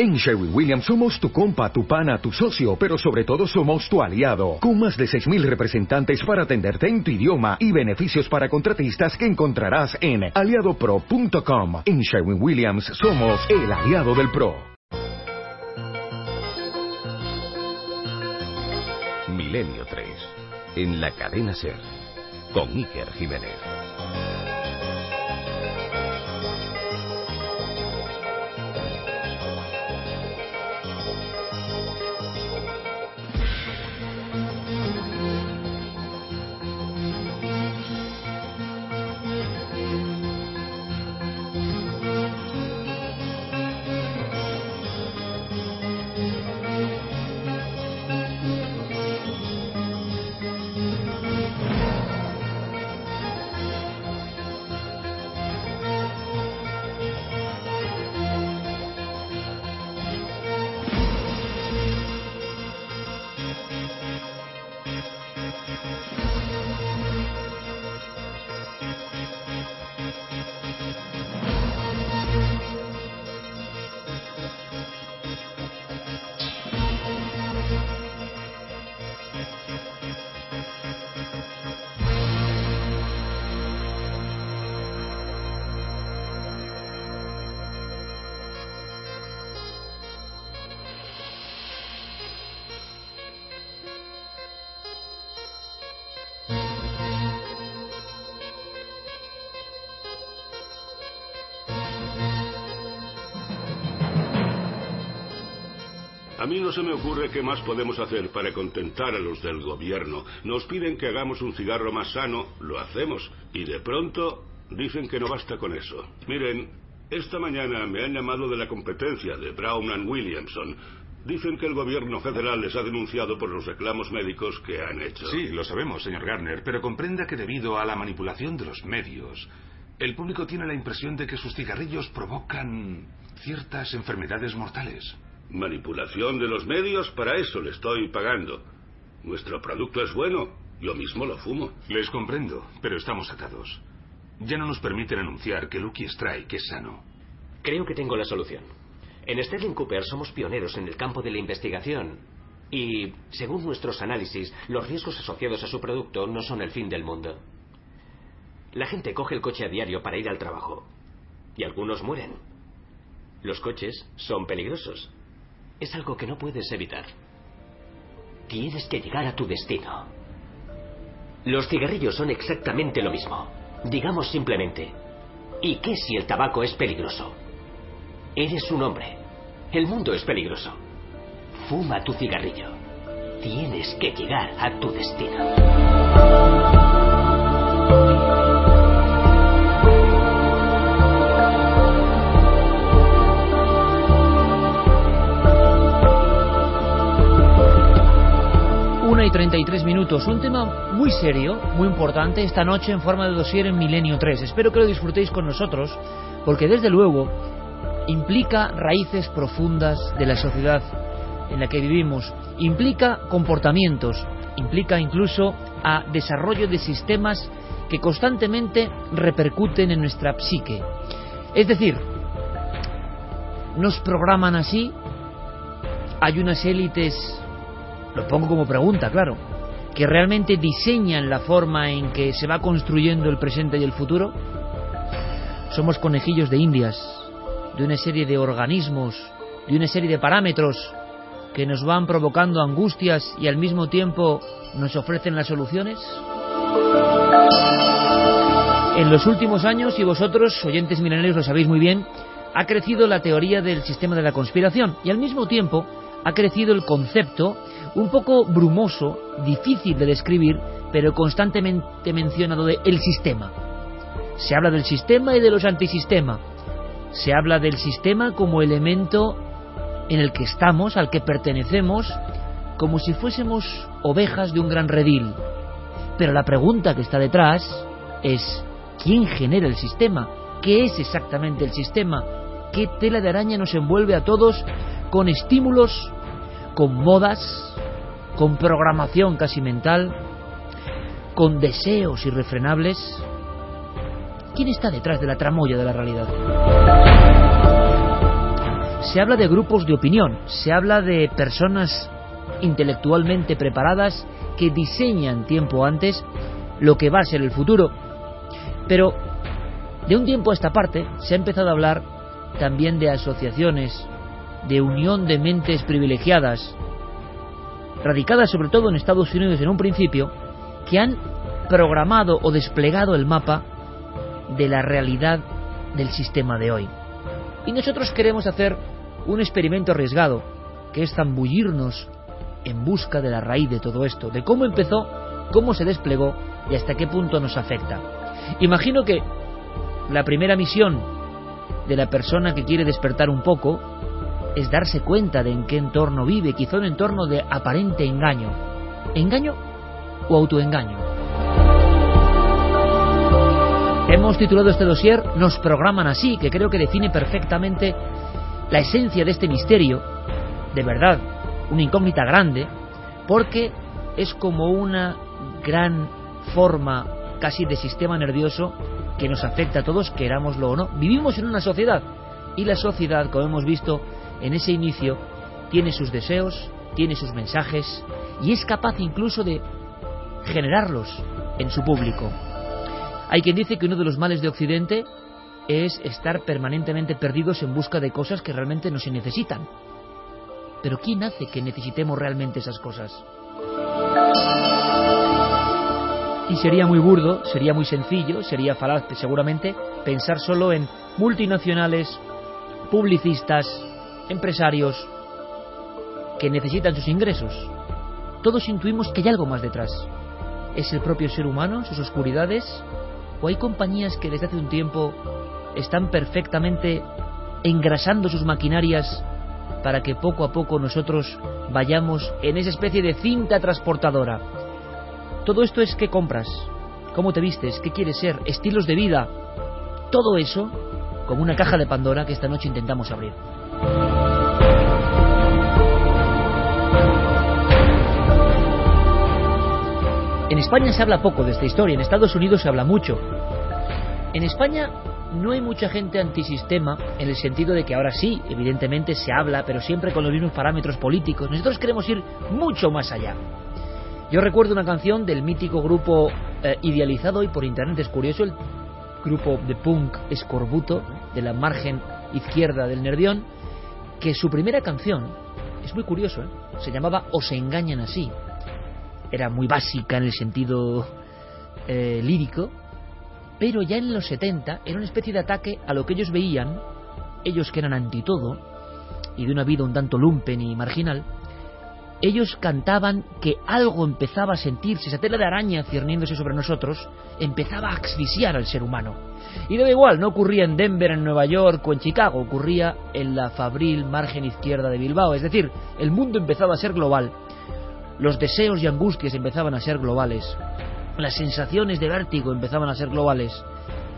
En Sherwin Williams somos tu compa, tu pana, tu socio, pero sobre todo somos tu aliado, con más de 6.000 representantes para atenderte en tu idioma y beneficios para contratistas que encontrarás en aliadopro.com. En Sherwin Williams somos el aliado del PRO. Milenio 3, en la cadena Ser, con Iker Jiménez. Mí no se me ocurre qué más podemos hacer para contentar a los del gobierno. Nos piden que hagamos un cigarro más sano, lo hacemos. Y de pronto dicen que no basta con eso. Miren, esta mañana me han llamado de la competencia de Brown and Williamson. Dicen que el gobierno federal les ha denunciado por los reclamos médicos que han hecho. Sí, lo sabemos, señor Garner, pero comprenda que debido a la manipulación de los medios, el público tiene la impresión de que sus cigarrillos provocan ciertas enfermedades mortales. Manipulación de los medios, para eso le estoy pagando. Nuestro producto es bueno, yo mismo lo fumo. Les comprendo, pero estamos atados. Ya no nos permiten anunciar que Lucky Strike es sano. Creo que tengo la solución. En Sterling Cooper somos pioneros en el campo de la investigación y, según nuestros análisis, los riesgos asociados a su producto no son el fin del mundo. La gente coge el coche a diario para ir al trabajo y algunos mueren. Los coches son peligrosos. Es algo que no puedes evitar. Tienes que llegar a tu destino. Los cigarrillos son exactamente lo mismo. Digamos simplemente, ¿y qué si el tabaco es peligroso? Eres un hombre. El mundo es peligroso. Fuma tu cigarrillo. Tienes que llegar a tu destino. Y 33 minutos. Un tema muy serio, muy importante, esta noche en forma de dossier en Milenio 3. Espero que lo disfrutéis con nosotros, porque desde luego implica raíces profundas de la sociedad en la que vivimos, implica comportamientos, implica incluso a desarrollo de sistemas que constantemente repercuten en nuestra psique. Es decir, nos programan así, hay unas élites lo pongo como pregunta, claro, que realmente diseñan la forma en que se va construyendo el presente y el futuro? Somos conejillos de indias, de una serie de organismos, de una serie de parámetros que nos van provocando angustias y al mismo tiempo nos ofrecen las soluciones? En los últimos años, y vosotros, oyentes milenarios, lo sabéis muy bien, ha crecido la teoría del sistema de la conspiración y al mismo tiempo ha crecido el concepto un poco brumoso, difícil de describir, pero constantemente mencionado de el sistema. Se habla del sistema y de los antisistemas. Se habla del sistema como elemento en el que estamos, al que pertenecemos, como si fuésemos ovejas de un gran redil. Pero la pregunta que está detrás es ¿quién genera el sistema? ¿Qué es exactamente el sistema? ¿Qué tela de araña nos envuelve a todos con estímulos, con modas, con programación casi mental, con deseos irrefrenables? ¿Quién está detrás de la tramoya de la realidad? se habla de grupos de opinión, se habla de personas intelectualmente preparadas que diseñan tiempo antes lo que va a ser el futuro. Pero de un tiempo a esta parte se ha empezado a hablar también de asociaciones, de unión de mentes privilegiadas, radicadas sobre todo en Estados Unidos en un principio, que han programado o desplegado el mapa de la realidad del sistema de hoy. Y nosotros queremos hacer un experimento arriesgado, que es zambullirnos en busca de la raíz de todo esto, de cómo empezó, cómo se desplegó y hasta qué punto nos afecta. Imagino que la primera misión de la persona que quiere despertar un poco es darse cuenta de en qué entorno vive, quizá un entorno de aparente engaño. ¿Engaño o autoengaño? Hemos titulado este dossier Nos programan así, que creo que define perfectamente la esencia de este misterio, de verdad, una incógnita grande, porque es como una gran forma casi de sistema nervioso que nos afecta a todos, querámoslo o no. Vivimos en una sociedad y la sociedad, como hemos visto en ese inicio, tiene sus deseos, tiene sus mensajes y es capaz incluso de generarlos en su público. Hay quien dice que uno de los males de Occidente es estar permanentemente perdidos en busca de cosas que realmente no se necesitan. Pero ¿quién hace que necesitemos realmente esas cosas? Y sería muy burdo, sería muy sencillo, sería falaz seguramente pensar solo en multinacionales, publicistas, empresarios que necesitan sus ingresos. Todos intuimos que hay algo más detrás. ¿Es el propio ser humano, sus oscuridades? ¿O hay compañías que desde hace un tiempo están perfectamente engrasando sus maquinarias para que poco a poco nosotros vayamos en esa especie de cinta transportadora. Todo esto es qué compras, cómo te vistes, qué quieres ser, estilos de vida. Todo eso como una caja de Pandora que esta noche intentamos abrir. En España se habla poco de esta historia, en Estados Unidos se habla mucho. En España no hay mucha gente antisistema en el sentido de que ahora sí, evidentemente se habla, pero siempre con los mismos parámetros políticos. Nosotros queremos ir mucho más allá. Yo recuerdo una canción del mítico grupo eh, idealizado hoy por internet, es curioso, el grupo de punk Escorbuto, de la margen izquierda del Nervión, que su primera canción, es muy curioso, ¿eh? se llamaba O se engañan así. Era muy básica en el sentido eh, lírico, pero ya en los 70 era una especie de ataque a lo que ellos veían, ellos que eran anti todo, y de una vida un tanto lumpen y marginal, ellos cantaban que algo empezaba a sentirse, esa tela de araña cierniéndose sobre nosotros, empezaba a asfixiar al ser humano. Y da igual, no ocurría en Denver, en Nueva York o en Chicago, ocurría en la fabril margen izquierda de Bilbao. Es decir, el mundo empezaba a ser global, los deseos y angustias empezaban a ser globales, las sensaciones de vértigo empezaban a ser globales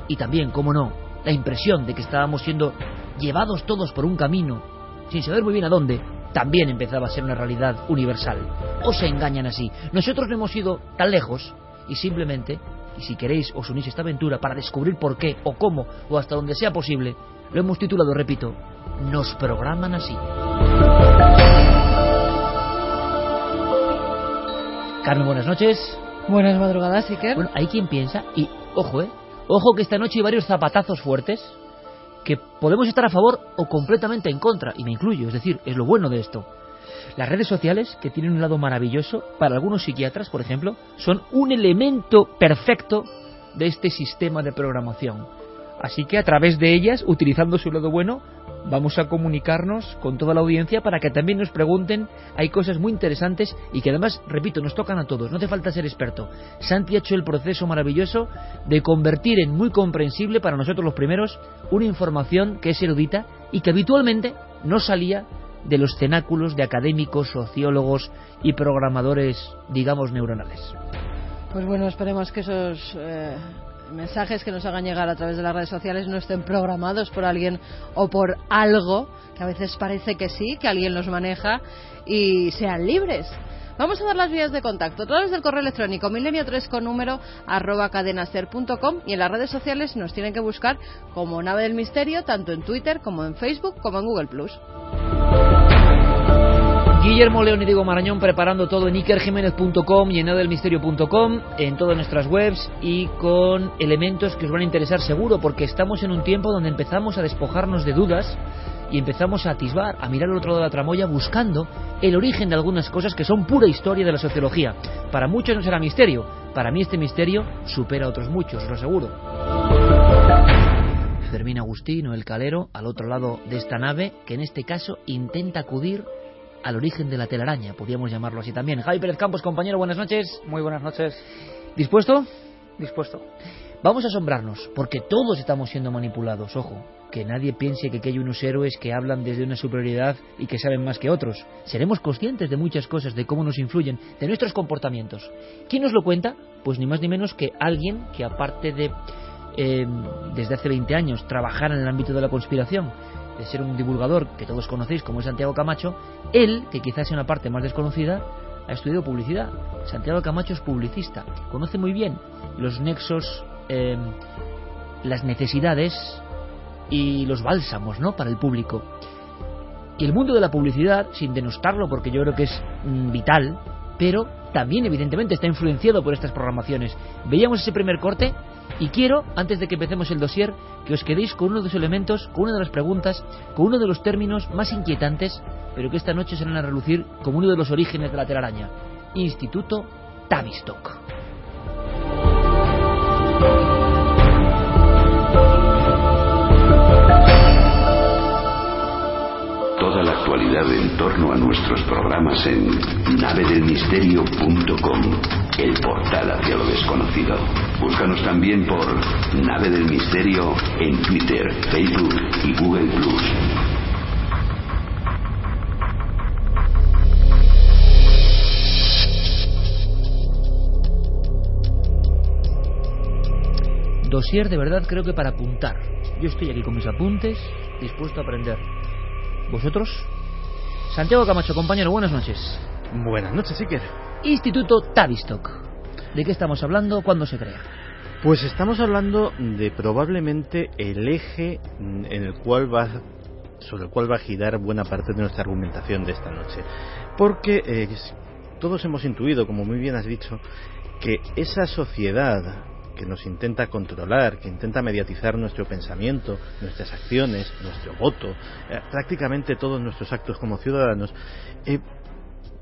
y también, como no, la impresión de que estábamos siendo llevados todos por un camino, sin saber muy bien a dónde, también empezaba a ser una realidad universal. O se engañan así. Nosotros no hemos ido tan lejos y simplemente, y si queréis os unís a esta aventura para descubrir por qué o cómo o hasta donde sea posible, lo hemos titulado, repito, Nos programan así. Carmen, buenas noches. Buenas madrugadas, Iker. Bueno, hay quien piensa, y ojo, ¿eh? Ojo que esta noche hay varios zapatazos fuertes que podemos estar a favor o completamente en contra, y me incluyo, es decir, es lo bueno de esto. Las redes sociales, que tienen un lado maravilloso, para algunos psiquiatras, por ejemplo, son un elemento perfecto de este sistema de programación. Así que a través de ellas, utilizando su lado bueno, vamos a comunicarnos con toda la audiencia para que también nos pregunten. Hay cosas muy interesantes y que además, repito, nos tocan a todos. No hace falta ser experto. Santi ha hecho el proceso maravilloso de convertir en muy comprensible para nosotros los primeros una información que es erudita y que habitualmente no salía de los cenáculos de académicos, sociólogos y programadores, digamos, neuronales. Pues bueno, esperemos que esos eh, mensajes que nos hagan llegar a través de las redes sociales no estén programados por alguien o por algo, que a veces parece que sí, que alguien los maneja, y sean libres. Vamos a dar las vías de contacto a través del correo electrónico milenio3 con número arroba cadenaser.com y en las redes sociales nos tienen que buscar como Nave del Misterio, tanto en Twitter como en Facebook como en Google Plus. Guillermo León y Diego Marañón preparando todo en ikerjiménez.com y en nadelmisterio.com, en todas nuestras webs y con elementos que os van a interesar seguro, porque estamos en un tiempo donde empezamos a despojarnos de dudas y empezamos a atisbar, a mirar al otro lado de la tramoya buscando el origen de algunas cosas que son pura historia de la sociología. Para muchos no será misterio, para mí este misterio supera a otros muchos, lo aseguro. Fermín Agustino, el calero, al otro lado de esta nave, que en este caso intenta acudir al origen de la telaraña, podríamos llamarlo así también. Javi Pérez Campos, compañero, buenas noches. Muy buenas noches. ¿Dispuesto? Dispuesto. Vamos a asombrarnos, porque todos estamos siendo manipulados, ojo. Que nadie piense que aquí hay unos héroes que hablan desde una superioridad y que saben más que otros. Seremos conscientes de muchas cosas, de cómo nos influyen, de nuestros comportamientos. ¿Quién nos lo cuenta? Pues ni más ni menos que alguien que aparte de, eh, desde hace 20 años, trabajar en el ámbito de la conspiración, de ser un divulgador que todos conocéis como es Santiago Camacho, él, que quizás sea una parte más desconocida, ha estudiado publicidad. Santiago Camacho es publicista, conoce muy bien los nexos, eh, las necesidades y los bálsamos ¿no? para el público. Y el mundo de la publicidad, sin denostarlo porque yo creo que es mm, vital, pero también evidentemente está influenciado por estas programaciones. Veíamos ese primer corte y quiero, antes de que empecemos el dossier, que os quedéis con uno de los elementos, con una de las preguntas, con uno de los términos más inquietantes, pero que esta noche se van a relucir como uno de los orígenes de la telaraña. Instituto Tavistock. Actualidad en torno a nuestros programas en navedelmisterio.com, el portal hacia lo desconocido. Búscanos también por Nave del Misterio en Twitter, Facebook y Google Plus. Dossier de verdad creo que para apuntar. Yo estoy aquí con mis apuntes, dispuesto a aprender. ¿Vosotros? Santiago Camacho, compañero, buenas noches. Buenas noches, Iker. Instituto Tavistock. ¿De qué estamos hablando? ¿Cuándo se crea? Pues estamos hablando de probablemente el eje en el cual va sobre el cual va a girar buena parte de nuestra argumentación de esta noche. Porque eh, todos hemos intuido, como muy bien has dicho, que esa sociedad que nos intenta controlar, que intenta mediatizar nuestro pensamiento, nuestras acciones, nuestro voto, eh, prácticamente todos nuestros actos como ciudadanos, eh,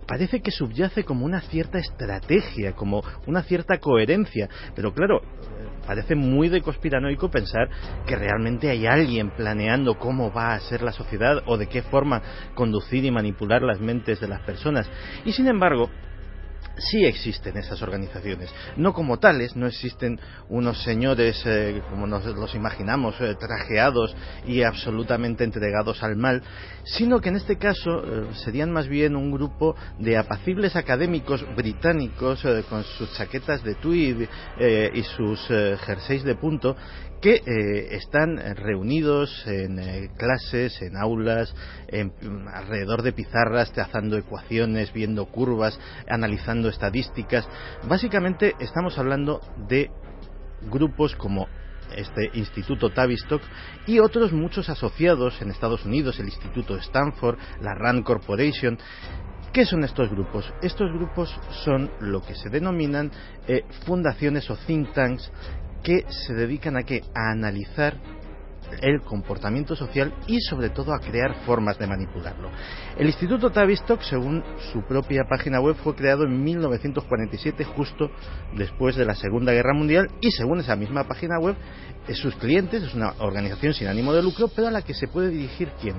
parece que subyace como una cierta estrategia, como una cierta coherencia. Pero claro, eh, parece muy de conspiranoico pensar que realmente hay alguien planeando cómo va a ser la sociedad o de qué forma conducir y manipular las mentes de las personas. Y sin embargo, sí existen esas organizaciones. No como tales, no existen unos señores eh, como nos los imaginamos, eh, trajeados y absolutamente entregados al mal, sino que en este caso eh, serían más bien un grupo de apacibles académicos británicos con sus chaquetas de tweed y sus jerseys de punto que están reunidos en clases, en aulas, alrededor de pizarras, trazando ecuaciones, viendo curvas, analizando estadísticas. Básicamente estamos hablando de grupos como este Instituto Tavistock y otros muchos asociados en Estados Unidos, el Instituto Stanford, la RAND Corporation. ¿Qué son estos grupos? Estos grupos son lo que se denominan eh, fundaciones o think tanks que se dedican a, que a analizar el comportamiento social y sobre todo a crear formas de manipularlo. El Instituto Tavistock, según su propia página web, fue creado en 1947 justo después de la Segunda Guerra Mundial y según esa misma página web, sus clientes es una organización sin ánimo de lucro, pero a la que se puede dirigir quién?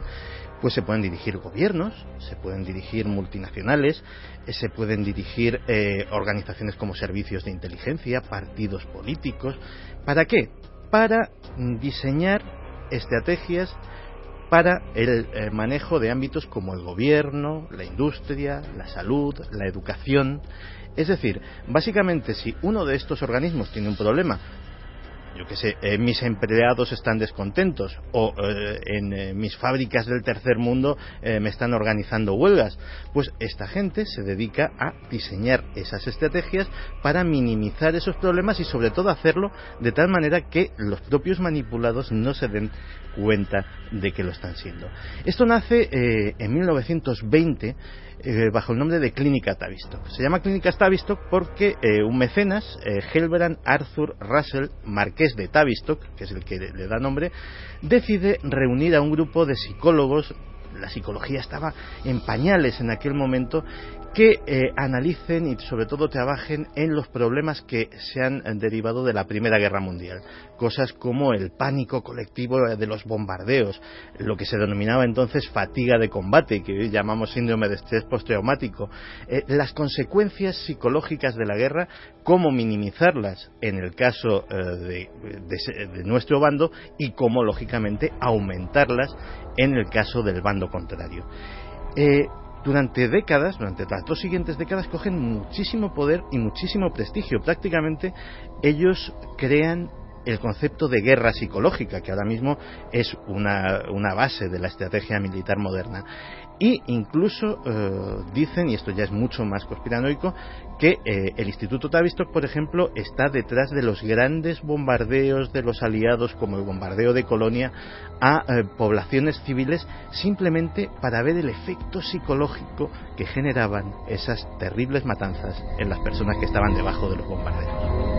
Pues se pueden dirigir gobiernos, se pueden dirigir multinacionales, eh, se pueden dirigir eh, organizaciones como servicios de inteligencia, partidos políticos. ¿Para qué? Para diseñar estrategias para el eh, manejo de ámbitos como el gobierno, la industria, la salud, la educación. Es decir, básicamente si uno de estos organismos tiene un problema, yo qué sé, eh, mis empleados están descontentos o eh, en eh, mis fábricas del tercer mundo me están organizando huelgas. Pues esta gente se dedica a diseñar esas estrategias para minimizar esos problemas y sobre todo hacerlo de tal manera que los propios manipulados no se den cuenta de que lo están siendo. Esto nace en 1920 eh, bajo el nombre de Clínica Tavistock. Se llama Clínica Tavistock porque eh, un mecenas, eh, Helbrand Arthur Russell, marqués de Tavistock, que es el que le da nombre, decide reunir a un grupo de psicólogos la psicología estaba en pañales en aquel momento que eh, analicen y sobre todo trabajen en los problemas que se han derivado de la Primera Guerra Mundial. Cosas como el pánico colectivo de los bombardeos, lo que se denominaba entonces fatiga de combate, que hoy llamamos síndrome de estrés postraumático, eh, las consecuencias psicológicas de la guerra, cómo minimizarlas en el caso eh, de nuestro bando y cómo, lógicamente, aumentarlas en el caso del bando contrario durante décadas, durante las dos siguientes décadas, cogen muchísimo poder y muchísimo prestigio. Prácticamente ellos crean el concepto de guerra psicológica, que ahora mismo es una, una base de la estrategia militar moderna. Y incluso eh, dicen, y esto ya es mucho más conspiranoico, que eh, el Instituto Tavistock, por ejemplo, está detrás de los grandes bombardeos de los aliados, como el bombardeo de Colonia, a eh, poblaciones civiles, simplemente para ver el efecto psicológico que generaban esas terribles matanzas en las personas que estaban debajo de los bombardeos.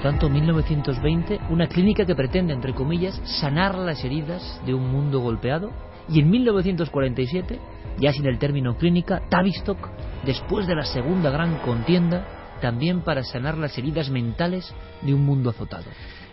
Por tanto, 1920, una clínica que pretende, entre comillas, sanar las heridas de un mundo golpeado. Y en 1947, ya sin el término clínica, Tavistock, después de la segunda gran contienda, también para sanar las heridas mentales de un mundo azotado.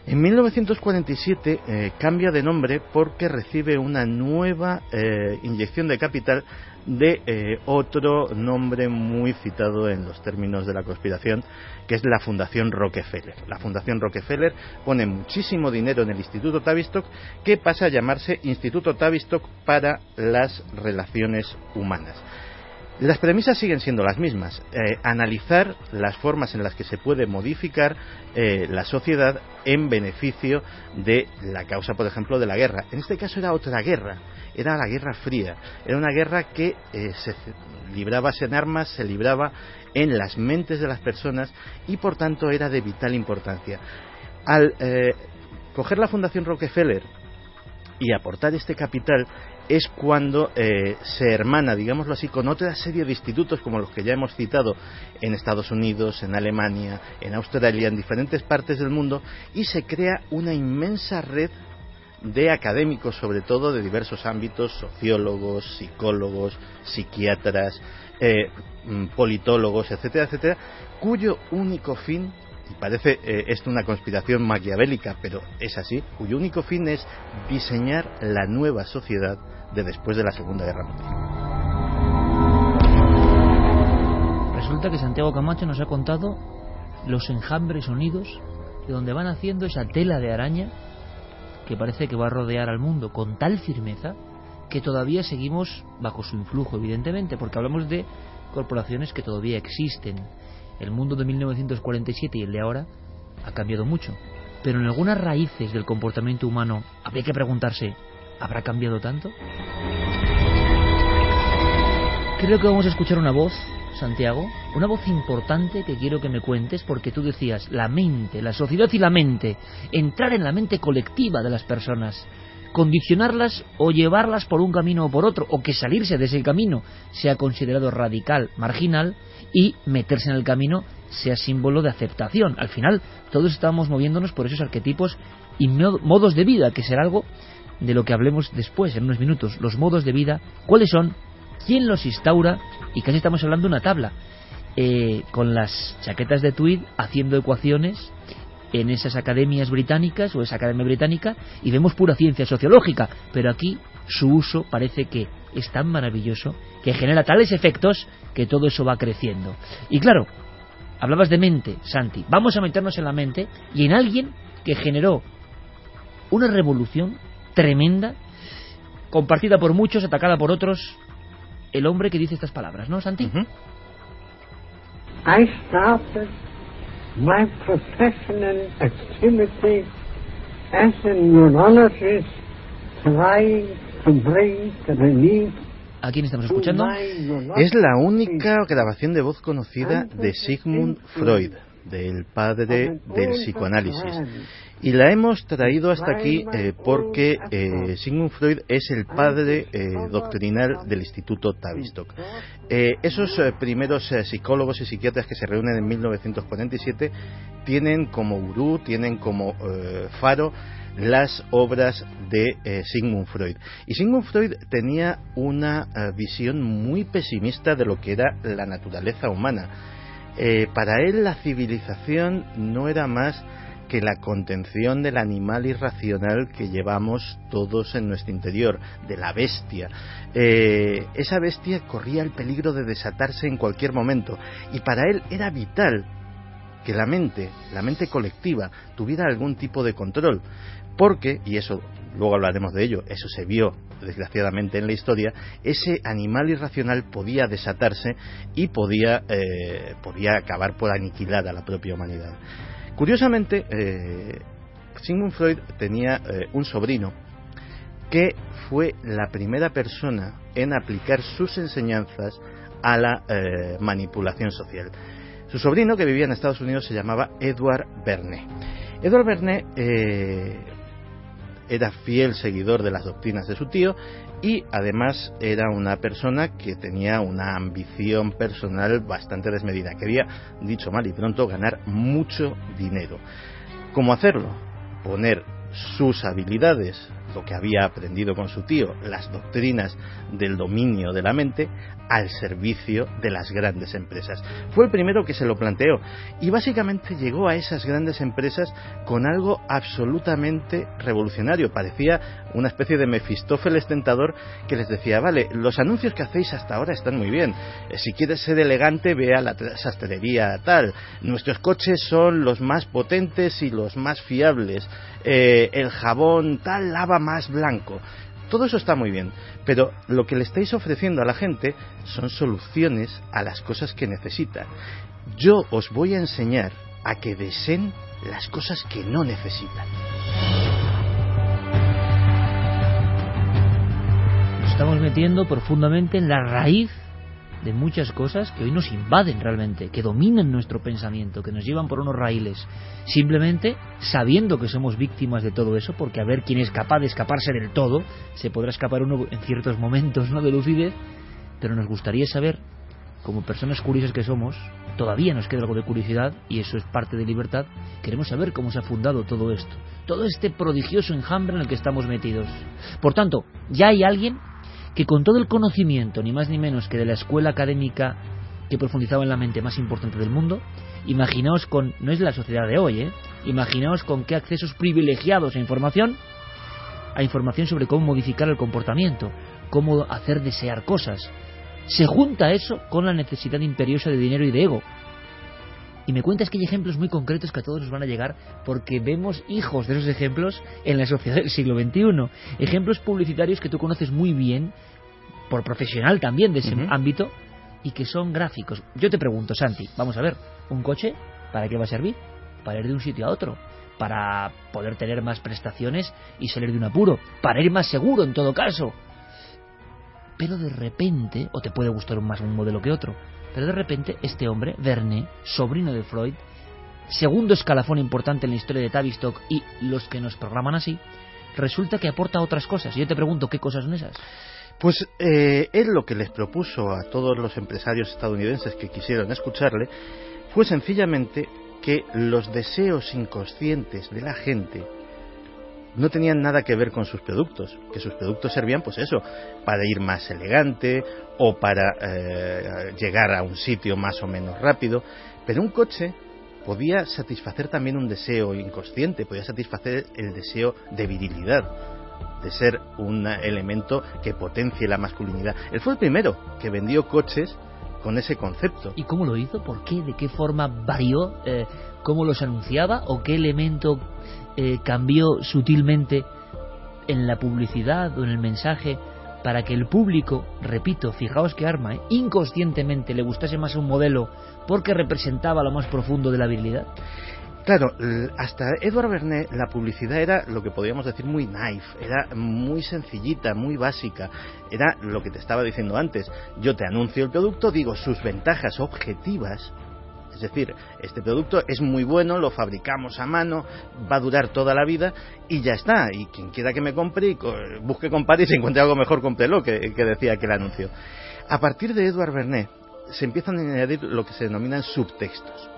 En 1947 eh, cambia de nombre porque recibe una nueva eh, inyección de capital de eh, otro nombre muy citado en los términos de la conspiración, que es la Fundación Rockefeller. La Fundación Rockefeller pone muchísimo dinero en el Instituto Tavistock, que pasa a llamarse Instituto Tavistock para las Relaciones Humanas. Las premisas siguen siendo las mismas. Eh, analizar las formas en las que se puede modificar eh, la sociedad en beneficio de la causa, por ejemplo, de la guerra. En este caso era otra guerra, era la Guerra Fría. Era una guerra que eh, se libraba en armas, se libraba en las mentes de las personas y, por tanto, era de vital importancia. Al coger la Fundación Rockefeller y aportar este capital, es cuando eh, se hermana, digámoslo así, con otra serie de institutos como los que ya hemos citado en Estados Unidos, en Alemania, en Australia, en diferentes partes del mundo, y se crea una inmensa red de académicos, sobre todo de diversos ámbitos, sociólogos, psicólogos, psiquiatras, eh, politólogos, etcétera, etcétera, cuyo único fin y parece eh, esto una conspiración maquiavélica, pero es así, cuyo único fin es diseñar la nueva sociedad de después de la Segunda Guerra Mundial. Resulta que Santiago Camacho nos ha contado los enjambres unidos de donde van haciendo esa tela de araña que parece que va a rodear al mundo con tal firmeza que todavía seguimos bajo su influjo, evidentemente, porque hablamos de corporaciones que todavía existen. El mundo de 1947 y el de ahora ha cambiado mucho, pero en algunas raíces del comportamiento humano habría que preguntarse, ¿Habrá cambiado tanto? Creo que vamos a escuchar una voz, Santiago, una voz importante que quiero que me cuentes porque tú decías, la mente, la sociedad y la mente, entrar en la mente colectiva de las personas, condicionarlas o llevarlas por un camino o por otro, o que salirse de ese camino sea considerado radical, marginal, y meterse en el camino sea símbolo de aceptación. Al final, todos estamos moviéndonos por esos arquetipos y modos de vida, que será algo de lo que hablemos después, en unos minutos, los modos de vida, cuáles son, quién los instaura, y casi estamos hablando de una tabla, eh, con las chaquetas de tweed haciendo ecuaciones en esas academias británicas o esa academia británica y vemos pura ciencia sociológica, pero aquí su uso parece que es tan maravilloso que genera tales efectos que todo eso va creciendo. Y claro, hablabas de mente, Santi, vamos a meternos en la mente y en alguien que generó una revolución tremenda, compartida por muchos, atacada por otros, el hombre que dice estas palabras, ¿no, Santi? I started my professional activity as a neurologist trying to bring relief ¿A quién estamos escuchando? Es la única grabación de voz conocida de Sigmund Freud, del padre del psicoanálisis. Y la hemos traído hasta aquí eh, porque eh, Sigmund Freud es el padre eh, doctrinal del Instituto Tavistock. esos primeros psicólogos y psiquiatras que se reúnen en 1947 tienen como gurú, tienen como faro las obras de Sigmund Freud. Y Sigmund Freud tenía una visión muy pesimista de lo que era la naturaleza humana. Para él la civilización no era más que la contención del animal irracional que llevamos todos en nuestro interior, de la bestia. Eh, esa bestia corría el peligro de desatarse en cualquier momento y para él era vital que la mente, la mente colectiva, tuviera algún tipo de control, porque, y eso luego hablaremos de ello, eso se vio desgraciadamente en la historia, ese animal irracional podía desatarse y podía, eh, podía acabar por aniquilar a la propia humanidad. Curiosamente, eh, Sigmund Freud tenía eh, un sobrino que fue la primera persona en aplicar sus enseñanzas a la manipulación social. Su sobrino, que vivía en Estados Unidos, se llamaba Edward Verne. Edward Verne era fiel seguidor de las doctrinas de su tío y además era una persona que tenía una ambición personal bastante desmedida. Quería, dicho mal y pronto, ganar mucho dinero. ¿Cómo hacerlo? Poner sus habilidades, lo que había aprendido con su tío, las doctrinas del dominio de la mente, al servicio de las grandes empresas. Fue el primero que se lo planteó y básicamente llegó a esas grandes empresas con algo absolutamente revolucionario. Parecía una especie de Mefistófeles tentador que les decía, vale, los anuncios que hacéis hasta ahora están muy bien. Eh, si quieres ser elegante, ve a la sastrería tal. Nuestros coches son los más potentes y los más fiables. Eh, el jabón tal lava más blanco. Todo eso está muy bien, pero lo que le estáis ofreciendo a la gente son soluciones a las cosas que necesitan. Yo os voy a enseñar a que deseen las cosas que no necesitan. Estamos metiendo profundamente en la raíz de muchas cosas que hoy nos invaden realmente, que dominan nuestro pensamiento, que nos llevan por unos raíles, simplemente sabiendo que somos víctimas de todo eso, porque a ver quién es capaz de escaparse del todo, se podrá escapar uno en ciertos momentos ¿no? de lucidez, pero nos gustaría saber, como personas curiosas que somos, todavía nos queda algo de curiosidad, y eso es parte de libertad, queremos saber cómo se ha fundado todo esto, todo este prodigioso enjambre en el que estamos metidos. Por tanto, ya hay alguien que con todo el conocimiento, ni más ni menos que de la escuela académica que profundizaba en la mente más importante del mundo, imaginaos con, no es la sociedad de hoy, ¿eh? imaginaos con qué accesos privilegiados a información, a información sobre cómo modificar el comportamiento, cómo hacer desear cosas. Se junta eso con la necesidad imperiosa de dinero y de ego. Y me cuentas que hay ejemplos muy concretos que a todos nos van a llegar porque vemos hijos de esos ejemplos en la sociedad del siglo XXI. Ejemplos publicitarios que tú conoces muy bien por profesional también de ese ámbito y que son gráficos. Yo te pregunto, Santi, vamos a ver, ¿un coche para qué va a servir? Para ir de un sitio a otro, para poder tener más prestaciones y salir de un apuro, para ir más seguro en todo caso. Pero de repente, o te puede gustar más un modelo que otro, pero de repente este hombre, Verne, sobrino de Freud, segundo escalafón importante en la historia de Tavistock y los que nos programan así, resulta que aporta otras cosas. Y yo te pregunto, ¿qué cosas son esas? Pues eh, él lo que les propuso a todos los empresarios estadounidenses que quisieron escucharle fue sencillamente que los deseos inconscientes de la gente no tenían nada que ver con sus productos, que sus productos servían pues eso, para ir más elegante o para eh, llegar a un sitio más o menos rápido, pero un coche podía satisfacer también un deseo inconsciente, podía satisfacer el deseo de virilidad de ser un elemento que potencie la masculinidad. Él fue el primero que vendió coches con ese concepto. ¿Y cómo lo hizo? ¿Por qué? ¿De qué forma varió? Eh, ¿Cómo los anunciaba? ¿O qué elemento eh, cambió sutilmente en la publicidad o en el mensaje para que el público, repito, fijaos que arma, ¿eh? inconscientemente le gustase más un modelo porque representaba lo más profundo de la virilidad? Claro, hasta Edward Bernet la publicidad era lo que podríamos decir muy naif, era muy sencillita, muy básica, era lo que te estaba diciendo antes. Yo te anuncio el producto, digo sus ventajas objetivas, es decir, este producto es muy bueno, lo fabricamos a mano, va a durar toda la vida y ya está. Y quien quiera que me compre, y busque comprar y si encuentre algo mejor, cómprelo, que, que decía aquel anuncio. A partir de Edward Bernet se empiezan a añadir lo que se denominan subtextos.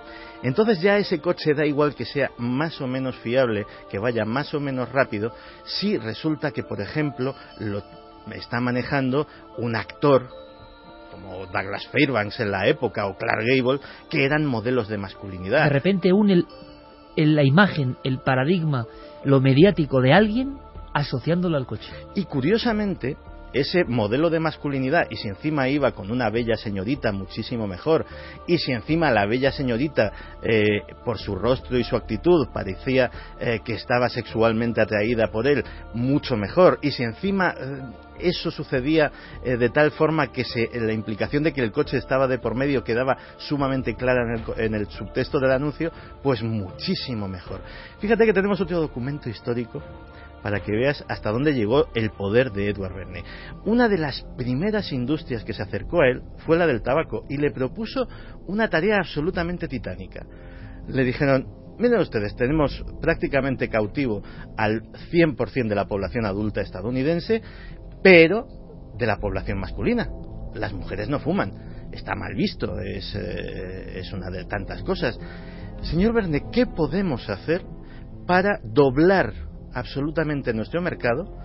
Entonces ya ese coche da igual que sea más o menos fiable, que vaya más o menos rápido, si resulta que, por ejemplo, lo está manejando un actor como Douglas Fairbanks en la época o Clark Gable, que eran modelos de masculinidad. De repente une el, la imagen, el paradigma, lo mediático de alguien asociándolo al coche. Y curiosamente, ese modelo de masculinidad y si encima iba con una bella señorita muchísimo mejor y si encima la bella señorita eh, por su rostro y su actitud parecía eh, que estaba sexualmente atraída por él mucho mejor y si encima eh, eso sucedía de tal forma que la implicación de que el coche estaba de por medio quedaba sumamente clara en el, en el subtexto del anuncio, pues muchísimo mejor. Fíjate que tenemos otro documento histórico para que veas hasta dónde llegó el poder de Edward Bernays. Una de las primeras industrias que se acercó a él fue la del tabaco y le propuso una tarea absolutamente titánica. Le dijeron, miren ustedes, tenemos prácticamente cautivo al 100% de la población adulta estadounidense, pero de la población masculina. Las mujeres no fuman. Está mal visto, es, eh, es una de tantas cosas. Señor Verne, ¿qué podemos hacer para doblar absolutamente nuestro mercado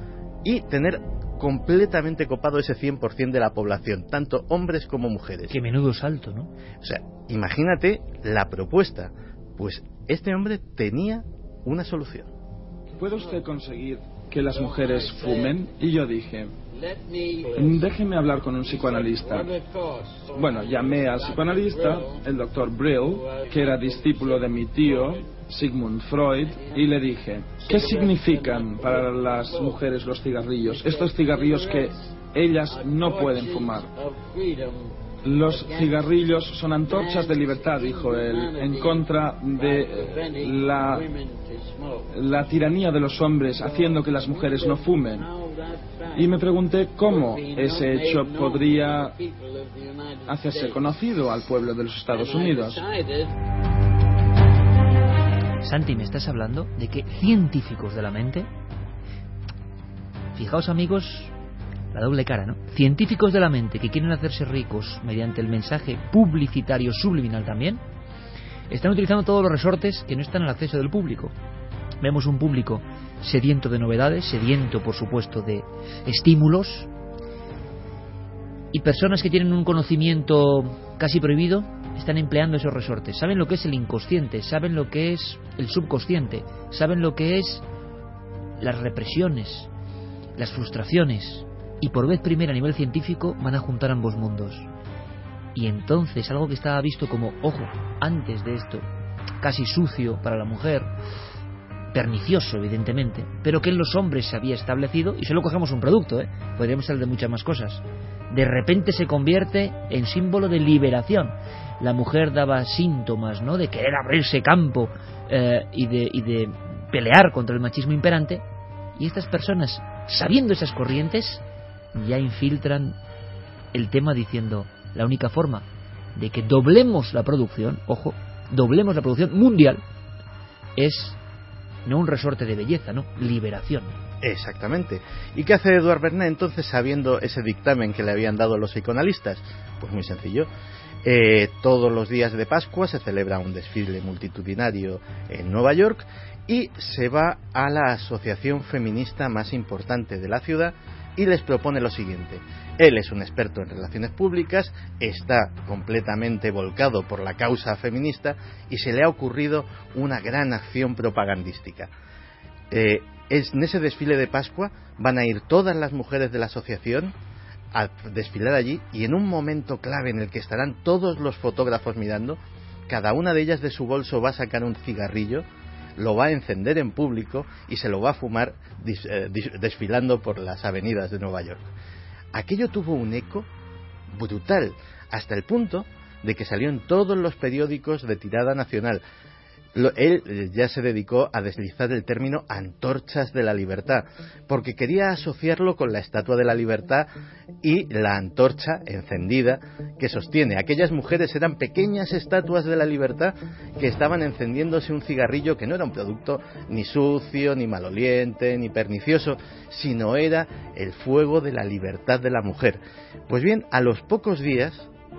y tener completamente copado ese 100% de la población, tanto hombres como mujeres. Qué menudo salto, ¿no? O sea, imagínate la propuesta. Pues este hombre tenía una solución. ¿Puede usted conseguir que las mujeres fumen? Y yo dije, déjeme hablar con un psicoanalista. Bueno, llamé al psicoanalista, el doctor Brill, que era discípulo de mi tío, Sigmund Freud y le dije, ¿qué significan para las mujeres los cigarrillos? Estos cigarrillos que ellas no pueden fumar. Los cigarrillos son antorchas de libertad, dijo él, en contra de la, la tiranía de los hombres, haciendo que las mujeres no fumen. Y me pregunté cómo ese hecho podría hacerse conocido al pueblo de los Estados Unidos. Santi, ¿me estás hablando de que científicos de la mente? Fijaos amigos, la doble cara, ¿no? Científicos de la mente que quieren hacerse ricos mediante el mensaje publicitario subliminal también, están utilizando todos los resortes que no están al acceso del público. Vemos un público sediento de novedades, sediento, por supuesto, de estímulos, y personas que tienen un conocimiento casi prohibido están empleando esos resortes. Saben lo que es el inconsciente, saben lo que es el subconsciente, saben lo que es las represiones, las frustraciones, y por vez primera a nivel científico van a juntar ambos mundos. Y entonces algo que estaba visto como, ojo, antes de esto, casi sucio para la mujer, pernicioso evidentemente, pero que en los hombres se había establecido, y solo cogemos un producto, ¿eh? podríamos hablar de muchas más cosas, de repente se convierte en símbolo de liberación la mujer daba síntomas ¿no? de querer abrirse campo eh, y, de, y de pelear contra el machismo imperante, y estas personas, sabiendo esas corrientes, ya infiltran el tema diciendo la única forma de que doblemos la producción, ojo, doblemos la producción mundial, es no un resorte de belleza, no, liberación. Exactamente. ¿Y qué hace Eduard Bernet entonces sabiendo ese dictamen que le habían dado los psicoanalistas? Pues muy sencillo. Eh, todos los días de Pascua se celebra un desfile multitudinario en Nueva York y se va a la asociación feminista más importante de la ciudad y les propone lo siguiente. Él es un experto en relaciones públicas, está completamente volcado por la causa feminista y se le ha ocurrido una gran acción propagandística. Eh, en ese desfile de Pascua van a ir todas las mujeres de la asociación a desfilar allí y en un momento clave en el que estarán todos los fotógrafos mirando, cada una de ellas de su bolso va a sacar un cigarrillo, lo va a encender en público y se lo va a fumar eh, desfilando por las avenidas de Nueva York. aquello tuvo un eco brutal, hasta el punto de que salió en todos los periódicos de tirada nacional él eh, ya se dedicó a deslizar el término antorchas de la libertad, porque quería asociarlo con la estatua de la libertad y la antorcha encendida que sostiene. Aquellas mujeres eran pequeñas estatuas de la libertad que estaban encendiéndose un cigarrillo que no era un producto ni sucio, ni maloliente, ni pernicioso, sino era el fuego de la libertad de la mujer. Pues bien, a los pocos días,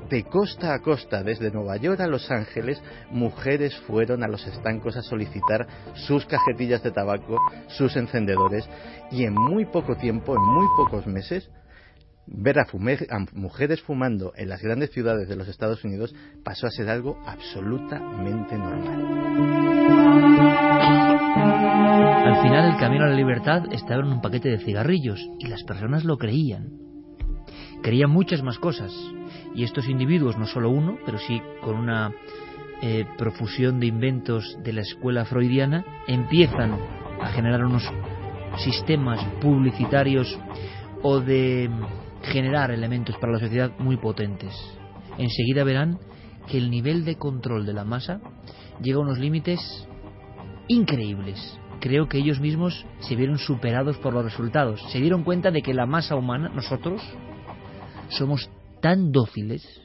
de costa a costa, desde Nueva York a Los Ángeles, mujeres fueron a los estancos a solicitar sus cajetillas de tabaco, sus encendedores, y en muy poco tiempo, en muy pocos meses, ver a, mujeres fumando en las grandes ciudades de los Estados Unidos pasó a ser algo absolutamente normal. Al final el camino a la libertad estaba en un paquete de cigarrillos y las personas lo creían. Creían muchas más cosas. Y estos individuos, no solo uno, pero sí con una eh, profusión de inventos de la escuela freudiana, empiezan a generar unos sistemas publicitarios o de generar elementos para la sociedad muy potentes. Enseguida verán que el nivel de control de la masa llega a unos límites increíbles. Creo que ellos mismos se vieron superados por los resultados. Se dieron cuenta de que la masa humana, nosotros, somos tan dóciles,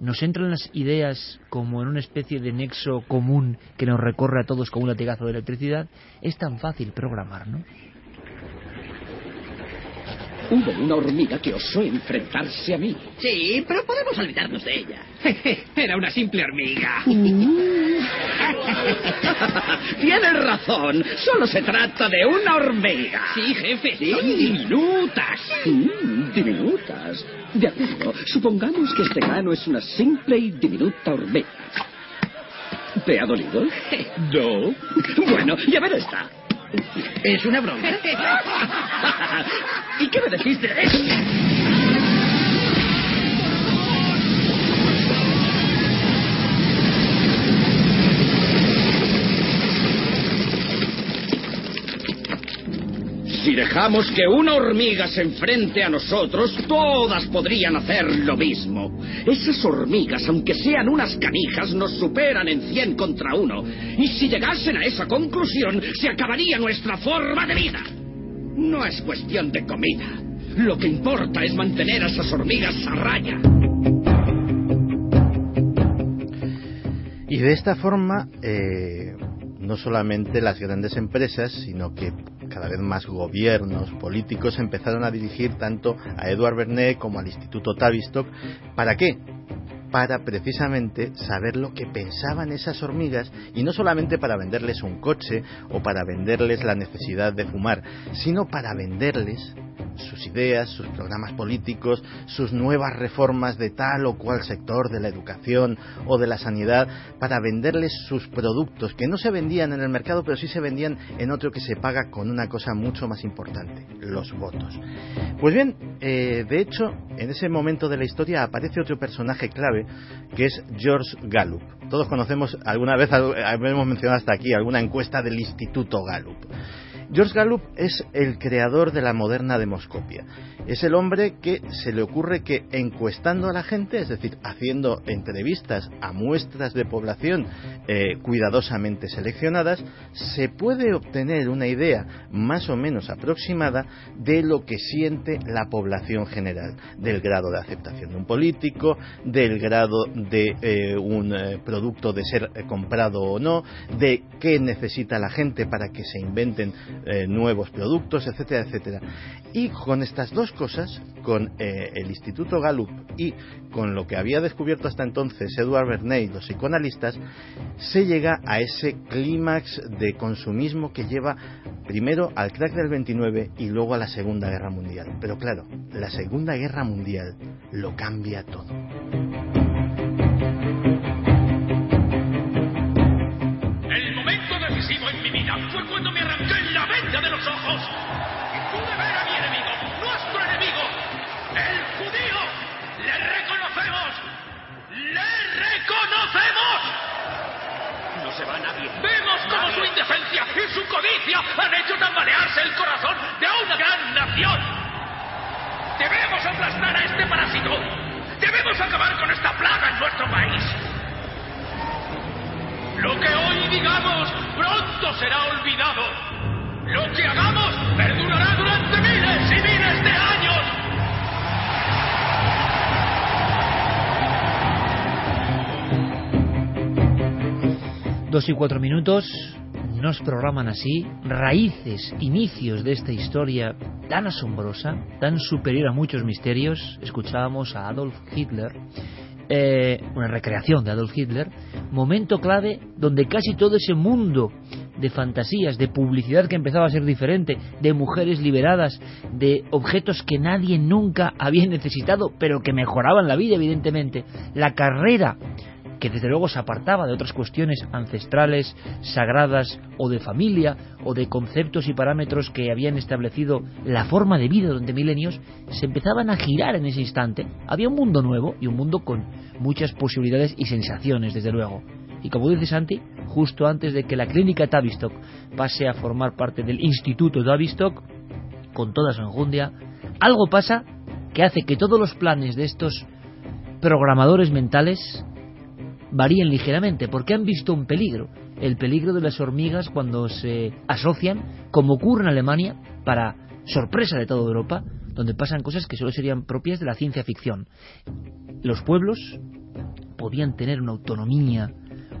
nos entran las ideas como en una especie de nexo común que nos recorre a todos como un latigazo de electricidad, es tan fácil programarnos. Hubo una hormiga que osó enfrentarse a mí. Sí, pero podemos olvidarnos de ella. Era una simple hormiga. Tienes razón. Solo se trata de una hormiga. Sí, jefe. Son diminutas. Mm, diminutas. De acuerdo. Supongamos que este grano es una simple y diminuta hormiga. ¿Te ha dolido? No. Bueno, ya ver está. Es una broma. ¿Y qué me dijiste? Si dejamos que una hormiga se enfrente a nosotros, todas podrían hacer lo mismo. Esas hormigas, aunque sean unas canijas, nos superan en cien contra uno. Y si llegasen a esa conclusión, se acabaría nuestra forma de vida. No es cuestión de comida. Lo que importa es mantener a esas hormigas a raya. Y de esta forma, eh, no solamente las grandes empresas, sino que cada vez más gobiernos, políticos empezaron a dirigir tanto a Edward Bernet como al Instituto Tavistock. ¿Para qué? Para precisamente saber lo que pensaban esas hormigas y no solamente para venderles un coche o para venderles la necesidad de fumar, sino para venderles sus ideas, sus programas políticos, sus nuevas reformas de tal o cual sector de la educación o de la sanidad, para venderles sus productos, que no se vendían en el mercado, pero sí se vendían en otro que se paga con una cosa mucho más importante, los votos. Pues bien, eh, de hecho, en ese momento de la historia aparece otro personaje clave, que es George Gallup. Todos conocemos, alguna vez hemos mencionado hasta aquí, alguna encuesta del Instituto Gallup. George Gallup es el creador de la moderna demoscopia. Es el hombre que se le ocurre que encuestando a la gente, es decir, haciendo entrevistas a muestras de población eh, cuidadosamente seleccionadas, se puede obtener una idea más o menos aproximada de lo que siente la población general, del grado de aceptación de un político, del grado de eh, un eh, producto de ser comprado o no, de qué necesita la gente para que se inventen eh, nuevos productos, etcétera, etcétera. Y con estas dos cosas, con eh, el Instituto Gallup y con lo que había descubierto hasta entonces Edward Bernays los psicoanalistas, se llega a ese clímax de consumismo que lleva primero al crack del 29 y luego a la Segunda Guerra Mundial. Pero claro, la Segunda Guerra Mundial lo cambia todo. Indecencia y su codicia han hecho tambalearse el corazón de una gran nación. Debemos parásito. Debemos acabar con esta plaga en nuestro país. Lo que hoy digamos pronto será olvidado. Lo que hagamos perdurará durante miles y miles de años. Dos y cuatro minutos nos programan así raíces, inicios de esta historia tan asombrosa, tan superior a muchos misterios. Escuchábamos a Adolf Hitler, eh, una recreación de Adolf Hitler, momento clave donde casi todo ese mundo de fantasías, de publicidad que empezaba a ser diferente, de mujeres liberadas, de objetos que nadie nunca había necesitado, pero que mejoraban la vida, evidentemente, la carrera que desde luego se apartaba de otras cuestiones ancestrales, sagradas o de familia o de conceptos y parámetros que habían establecido la forma de vida durante milenios, se empezaban a girar en ese instante. Había un mundo nuevo y un mundo con muchas posibilidades y sensaciones, desde luego. Y como dice Santi, justo antes de que la clínica Tavistock pase a formar parte del Instituto Tavistock, con toda su enjundia, algo pasa que hace que todos los planes de estos programadores mentales varían ligeramente porque han visto un peligro, el peligro de las hormigas cuando se asocian, como ocurre en Alemania, para sorpresa de toda Europa, donde pasan cosas que solo serían propias de la ciencia ficción. Los pueblos podían tener una autonomía,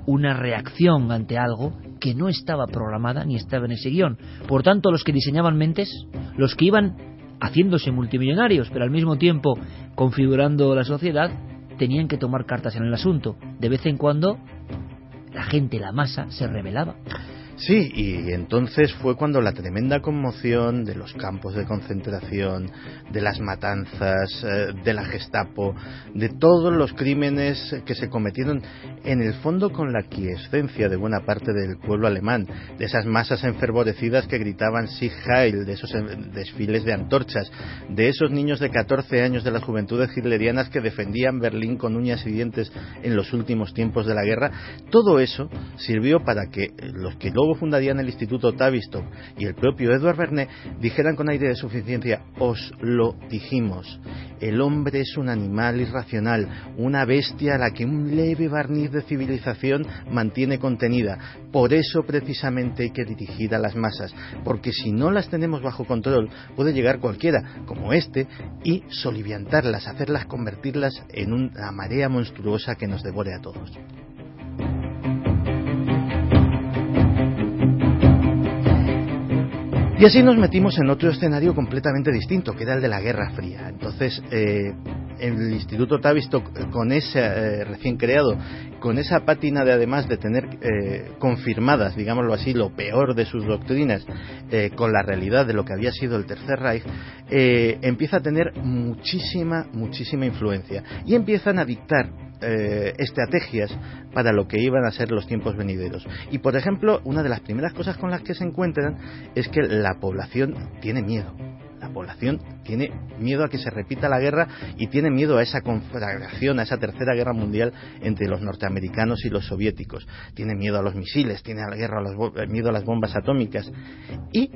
una reacción ante algo que no estaba programada ni estaba en ese guion. Por tanto, los que diseñaban mentes, los que iban haciéndose multimillonarios, pero al mismo tiempo configurando la sociedad, tenían que tomar cartas en el asunto. De vez en cuando, la gente, la masa, se rebelaba. Sí, y entonces fue cuando la tremenda conmoción de los campos de concentración, de las matanzas, eh, de la Gestapo, de todos los crímenes que se cometieron, en el fondo con la quiescencia de buena parte del pueblo alemán, de esas masas enfervorecidas que gritaban Sieg Heil, de esos eh, desfiles de antorchas, de esos niños de 14 años de las juventudes hitlerianas que defendían Berlín con uñas y dientes en los últimos tiempos de la guerra, todo eso sirvió para que los que fundarían el Instituto Tavistock y el propio Edward Vernet dijeran con aire de suficiencia, os lo dijimos, el hombre es un animal irracional, una bestia a la que un leve barniz de civilización mantiene contenida. Por eso precisamente hay que dirigir a las masas, porque si no las tenemos bajo control, puede llegar cualquiera, como este, y soliviantarlas, hacerlas convertirlas en una marea monstruosa que nos devore a todos. Y así nos metimos en otro escenario completamente distinto, que era el de la Guerra Fría. Entonces, eh, el Instituto Tavistock, con ese eh, recién creado, con esa pátina de además de tener eh, confirmadas, digámoslo así, lo peor de sus doctrinas eh, con la realidad de lo que había sido el Tercer Reich, eh, empieza a tener muchísima, muchísima influencia y empiezan a dictar eh, estrategias para lo que iban a ser los tiempos venideros. Y por ejemplo, una de las primeras cosas con las que se encuentran es que la población tiene miedo. La población tiene miedo a que se repita la guerra y tiene miedo a esa conflagración, a esa tercera guerra mundial entre los norteamericanos y los soviéticos. Tiene miedo a los misiles, tiene a la guerra, a bo- eh, miedo a las bombas atómicas. Y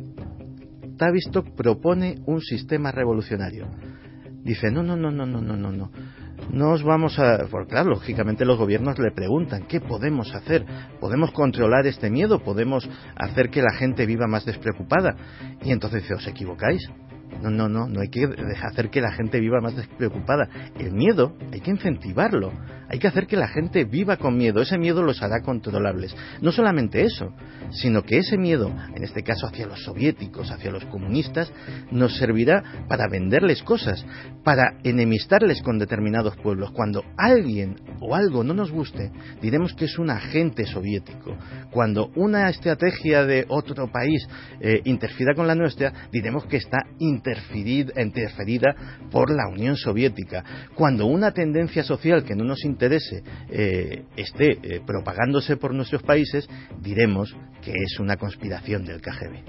Tavistock propone un sistema revolucionario. Dice, no, no, no, no, no, no, no, no. No os vamos a... Porque claro, lógicamente los gobiernos le preguntan, ¿qué podemos hacer? ¿Podemos controlar este miedo? ¿Podemos hacer que la gente viva más despreocupada? Y entonces os equivocáis. No, no, no, no hay que hacer que la gente viva más despreocupada. El miedo hay que incentivarlo. Hay que hacer que la gente viva con miedo. Ese miedo los hará controlables. No solamente eso, sino que ese miedo, en este caso hacia los soviéticos, hacia los comunistas, nos servirá para venderles cosas, para enemistarles con determinados pueblos. Cuando alguien o algo no nos guste, diremos que es un agente soviético. Cuando una estrategia de otro país eh, interfiera con la nuestra, diremos que está interferid- interferida por la Unión Soviética. Cuando una tendencia social que no nos interese eh, esté eh, propagándose por nuestros países, diremos que es una conspiración del KGB.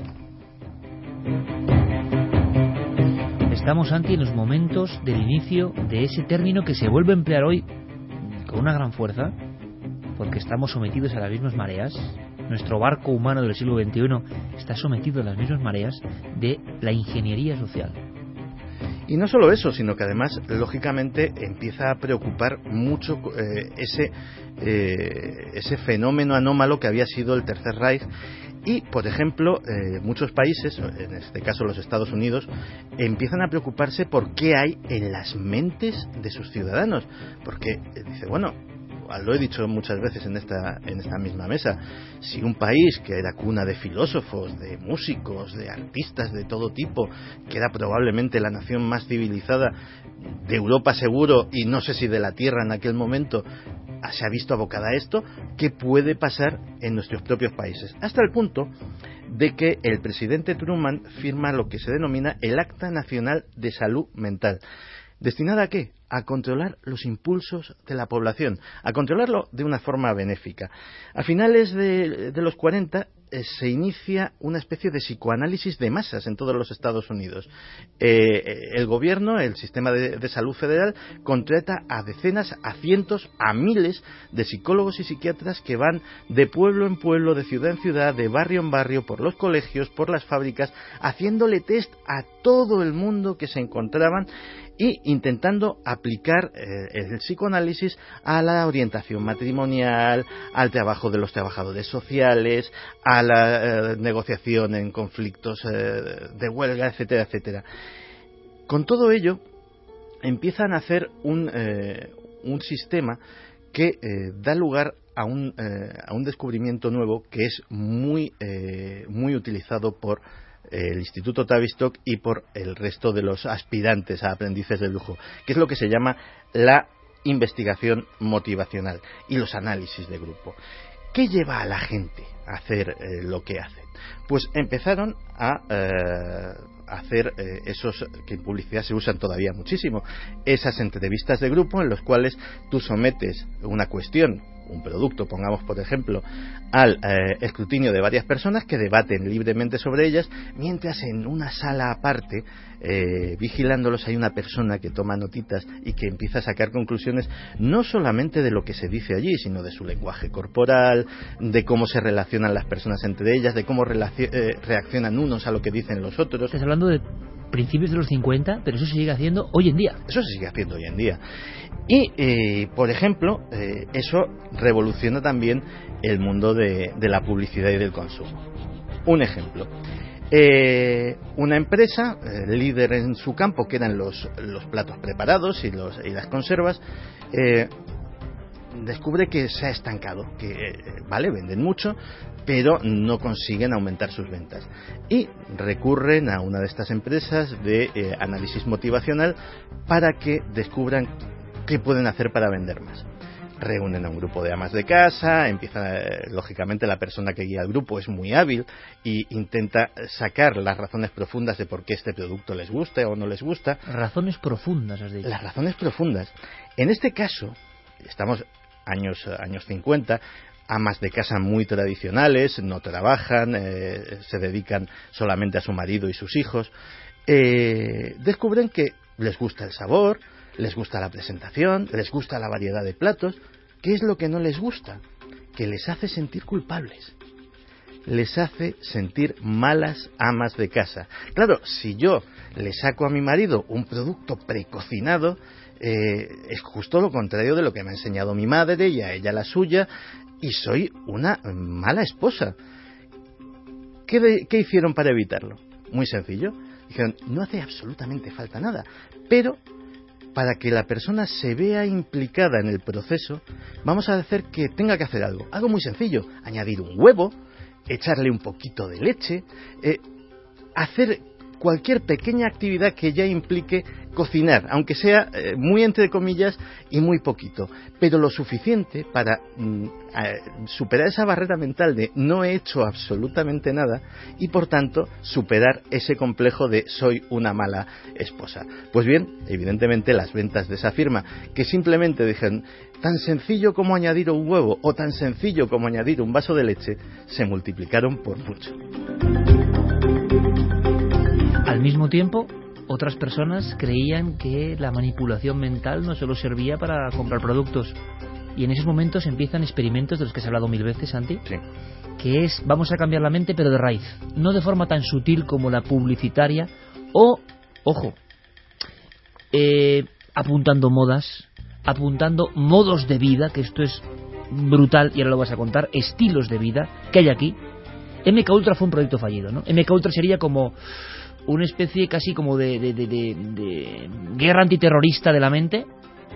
Estamos ante los momentos del inicio de ese término que se vuelve a emplear hoy con una gran fuerza, porque estamos sometidos a las mismas mareas. Nuestro barco humano del siglo XXI está sometido a las mismas mareas de la ingeniería social. Y no solo eso, sino que además, lógicamente, empieza a preocupar mucho eh, ese, eh, ese fenómeno anómalo que había sido el Tercer Reich. Y, por ejemplo, eh, muchos países, en este caso los Estados Unidos, empiezan a preocuparse por qué hay en las mentes de sus ciudadanos. Porque dice, bueno, lo he dicho muchas veces en esta, en esta misma mesa, si un país que era cuna de filósofos, de músicos, de artistas de todo tipo, que era probablemente la nación más civilizada de Europa seguro y no sé si de la Tierra en aquel momento, se ha visto abocada a esto, ¿qué puede pasar en nuestros propios países? Hasta el punto de que el presidente Truman firma lo que se denomina el Acta Nacional de Salud Mental. ¿Destinada a qué? A controlar los impulsos de la población, a controlarlo de una forma benéfica. A finales de, los 40 eh, se inicia una especie de psicoanálisis de masas en todos los Estados Unidos. Eh, el gobierno, el sistema de, salud federal, contrata a decenas, a cientos, a miles de psicólogos y psiquiatras que van de pueblo en pueblo, de ciudad en ciudad, de barrio en barrio, por los colegios, por las fábricas, haciéndole test a todo el mundo que se encontraban y intentando aplicar eh, el psicoanálisis a la orientación matrimonial, al trabajo de los trabajadores sociales, a la eh, negociación en conflictos eh, de huelga, etcétera, etcétera. Con todo ello, empiezan a hacer un, un sistema que da lugar a un, a un, descubrimiento nuevo que es muy, muy utilizado por el Instituto Tavistock y por el resto de los aspirantes a aprendices de lujo, que es lo que se llama la investigación motivacional y los análisis de grupo. ¿Qué lleva a la gente a hacer eh, lo que hacen? Pues empezaron a eh, hacer eh, esos que en publicidad se usan todavía muchísimo, esas entrevistas de grupo en los cuales tú sometes una cuestión un producto, pongamos por ejemplo, al eh, escrutinio de varias personas que debaten libremente sobre ellas, mientras en una sala aparte, eh, vigilándolos, hay una persona que toma notitas y que empieza a sacar conclusiones no solamente de lo que se dice allí, sino de su lenguaje corporal, de cómo se relacionan las personas entre ellas, de cómo eh, reaccionan unos a lo que dicen los otros. Estás hablando de principios de los 50, pero eso se sigue haciendo hoy en día. Eso se sigue haciendo hoy en día. Y, eh, por ejemplo, eh, eso revoluciona también el mundo de, la publicidad y del consumo. Un ejemplo. Eh, una empresa, líder en su campo, que eran los, los platos preparados y, los, y las conservas, descubre que se ha estancado, que, vale, venden mucho, pero no consiguen aumentar sus ventas. Y recurren a una de estas empresas de eh, análisis motivacional para que descubran qué pueden hacer para vender más. Reúnen a un grupo de amas de casa, empieza, eh, lógicamente, la persona que guía el grupo es muy hábil e intenta sacar las razones profundas de por qué este producto les gusta o no les gusta. Razones profundas, has dicho. Las razones profundas. En este caso, estamos años, años 50, amas de casa muy tradicionales, no trabajan, eh, se dedican solamente a su marido y sus hijos, eh, descubren que les gusta el sabor, les gusta la presentación, les gusta la variedad de platos. ¿Qué es lo que no les gusta? Que les hace sentir culpables. Les hace sentir malas amas de casa. Claro, si yo le saco a mi marido un producto precocinado, eh, es justo lo contrario de lo que me ha enseñado mi madre y a ella la suya, y soy una mala esposa. ¿Qué, hicieron para evitarlo? Muy sencillo. Dijeron, no hace absolutamente falta nada, pero para que la persona se vea implicada en el proceso, vamos a hacer que tenga que hacer algo. Algo muy sencillo, añadir un huevo, echarle un poquito de leche, eh, hacer cualquier pequeña actividad que ya implique cocinar, aunque sea eh, muy entre comillas y muy poquito, pero lo suficiente para mm, superar esa barrera mental de no he hecho absolutamente nada y por tanto superar ese complejo de soy una mala esposa. Pues bien, evidentemente las ventas de esa firma que simplemente dijeron tan sencillo como añadir un huevo o tan sencillo como añadir un vaso de leche se multiplicaron por mucho. Al mismo tiempo, otras personas creían que la manipulación mental no solo servía para comprar productos. Y en esos momentos empiezan experimentos de los que se ha hablado mil veces, Santi. Que es, vamos a cambiar la mente, pero de raíz. No de forma tan sutil como la publicitaria. O, ojo, eh, apuntando modas, apuntando modos de vida, que esto es brutal y ahora lo vas a contar, estilos de vida que hay aquí. MK Ultra fue un proyecto fallido, ¿no? MK Ultra sería como una especie casi como de, de, de, de, guerra antiterrorista de la mente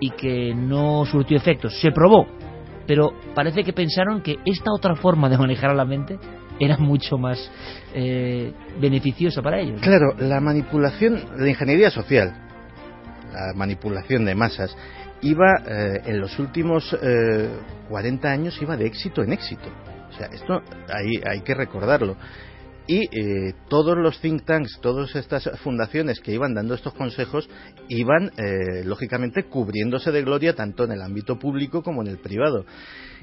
y que no surtió efectos. Se probó, pero parece que pensaron que esta otra forma de manejar a la mente era mucho más eh, beneficiosa para ellos. Claro, la manipulación, la ingeniería social, la manipulación de masas, iba eh, en los últimos eh, 40 años iba de éxito en éxito. O sea, esto hay, hay que recordarlo. Y eh, todos los think tanks, todas estas fundaciones que iban dando estos consejos, iban, eh, lógicamente, cubriéndose de gloria tanto en el ámbito público como en el privado.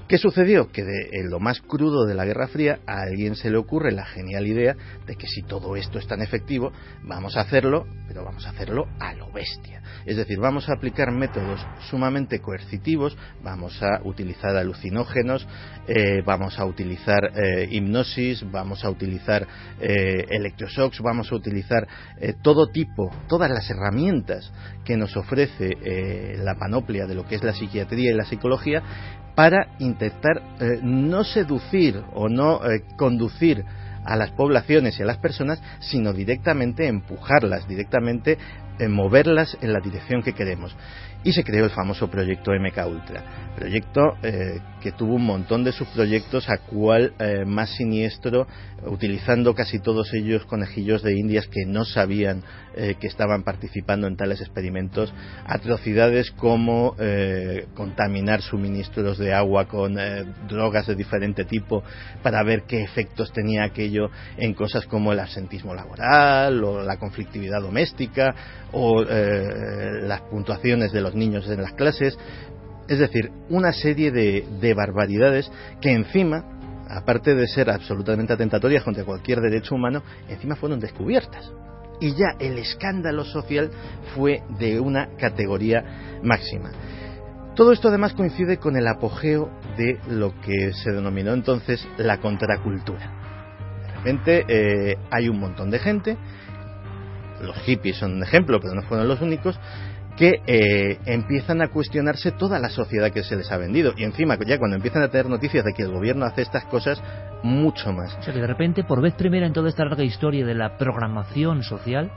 ¿Qué sucedió? Que de, en lo más crudo de la Guerra Fría a alguien se le ocurre la genial idea de que si todo esto es tan efectivo, vamos a hacerlo, pero vamos a hacerlo a lo bestia. Es decir, vamos a aplicar métodos sumamente coercitivos, vamos a utilizar alucinógenos, eh, vamos a utilizar eh, hipnosis, vamos a utilizar eh, electroshocks, vamos a utilizar eh, todo tipo, todas las herramientas que nos ofrece eh, la panoplia de lo que es la psiquiatría y la psicología para intentar no seducir o no conducir a las poblaciones y a las personas, sino directamente empujarlas, directamente moverlas en la dirección que queremos. Y se creó el famoso proyecto MK Ultra, proyecto que tuvo un montón de subproyectos a cual eh, más siniestro, utilizando casi todos ellos conejillos de indias que no sabían eh, que estaban participando en tales experimentos, atrocidades como eh, contaminar suministros de agua con drogas de diferente tipo para ver qué efectos tenía aquello en cosas como el absentismo laboral o la conflictividad doméstica o las puntuaciones de los niños en las clases. Es decir, una serie de, de barbaridades que encima, aparte de ser absolutamente atentatorias contra cualquier derecho humano, encima fueron descubiertas. Y ya el escándalo social fue de una categoría máxima. Todo esto además coincide con el apogeo de lo que se denominó entonces la contracultura. De repente eh, hay un montón de gente, los hippies son un ejemplo, pero no fueron los únicos, que eh, empiezan a cuestionarse toda la sociedad que se les ha vendido. Y encima, ya cuando empiezan a tener noticias de que el gobierno hace estas cosas, mucho más. O sea que de repente, por vez primera en toda esta larga historia de la programación social,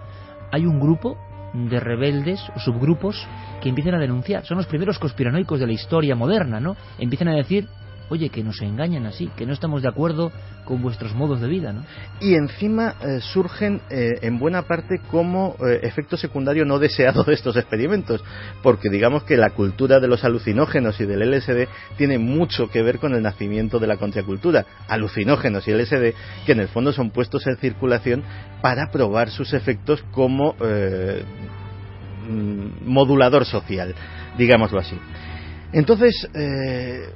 hay un grupo de rebeldes o subgrupos que empiezan a denunciar. Son los primeros conspiranoicos de la historia moderna, ¿no? Empiezan a decir, oye, que nos engañan así, que no estamos de acuerdo con vuestros modos de vida, ¿no? Y encima eh, surgen eh, en buena parte como eh, efecto secundario no deseado de estos experimentos, porque digamos que la cultura de los alucinógenos y del LSD tiene mucho que ver con el nacimiento de la contracultura. Alucinógenos y LSD que en el fondo son puestos en circulación para probar sus efectos como mm, modulador social, digámoslo así. Entonces, eh,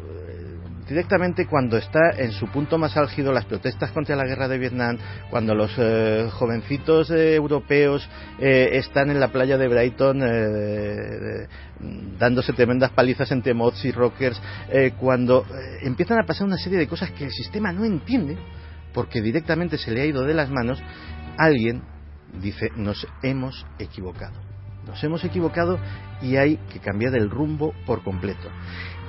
directamente cuando está en su punto más álgido las protestas contra la guerra de Vietnam, cuando los eh, jovencitos eh, europeos eh, están en la playa de Brighton eh, dándose tremendas palizas entre mods y rockers, eh, cuando empiezan a pasar una serie de cosas que el sistema no entiende, porque directamente se le ha ido de las manos, alguien dice, nos hemos equivocado. Nos hemos equivocado y hay que cambiar el rumbo por completo.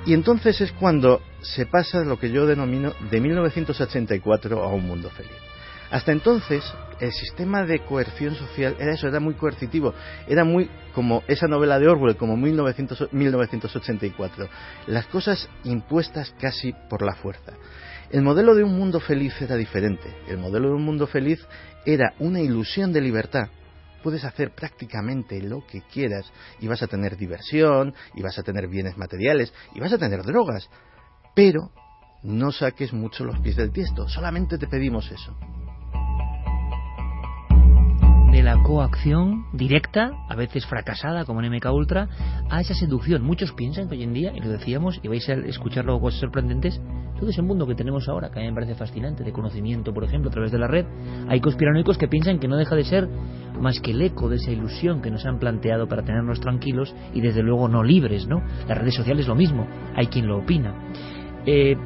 Y entonces es cuando se pasa lo que yo denomino de 1984 a un mundo feliz. Hasta entonces, el sistema de coerción social era eso, era muy coercitivo, era muy como esa novela de Orwell, como 1900 1984. Las cosas impuestas casi por la fuerza. El modelo de un mundo feliz era diferente. El modelo de un mundo feliz era una ilusión de libertad. Puedes hacer prácticamente lo que quieras y vas a tener diversión, y vas a tener bienes materiales, y vas a tener drogas. Pero no saques mucho los pies del tiesto, solamente te pedimos eso. De la coacción directa, a veces fracasada como en MK Ultra, a esa seducción. Muchos piensan que hoy en día, y lo decíamos, y vais a escuchar luego cosas sorprendentes, todo ese mundo que tenemos ahora, que a mí me parece fascinante, de conocimiento, por ejemplo, a través de la red, hay conspiranoicos que piensan que no deja de ser más que el eco de esa ilusión que nos han planteado para tenernos tranquilos y desde luego no libres, ¿no? Las redes sociales lo mismo, hay quien lo opina. Eh,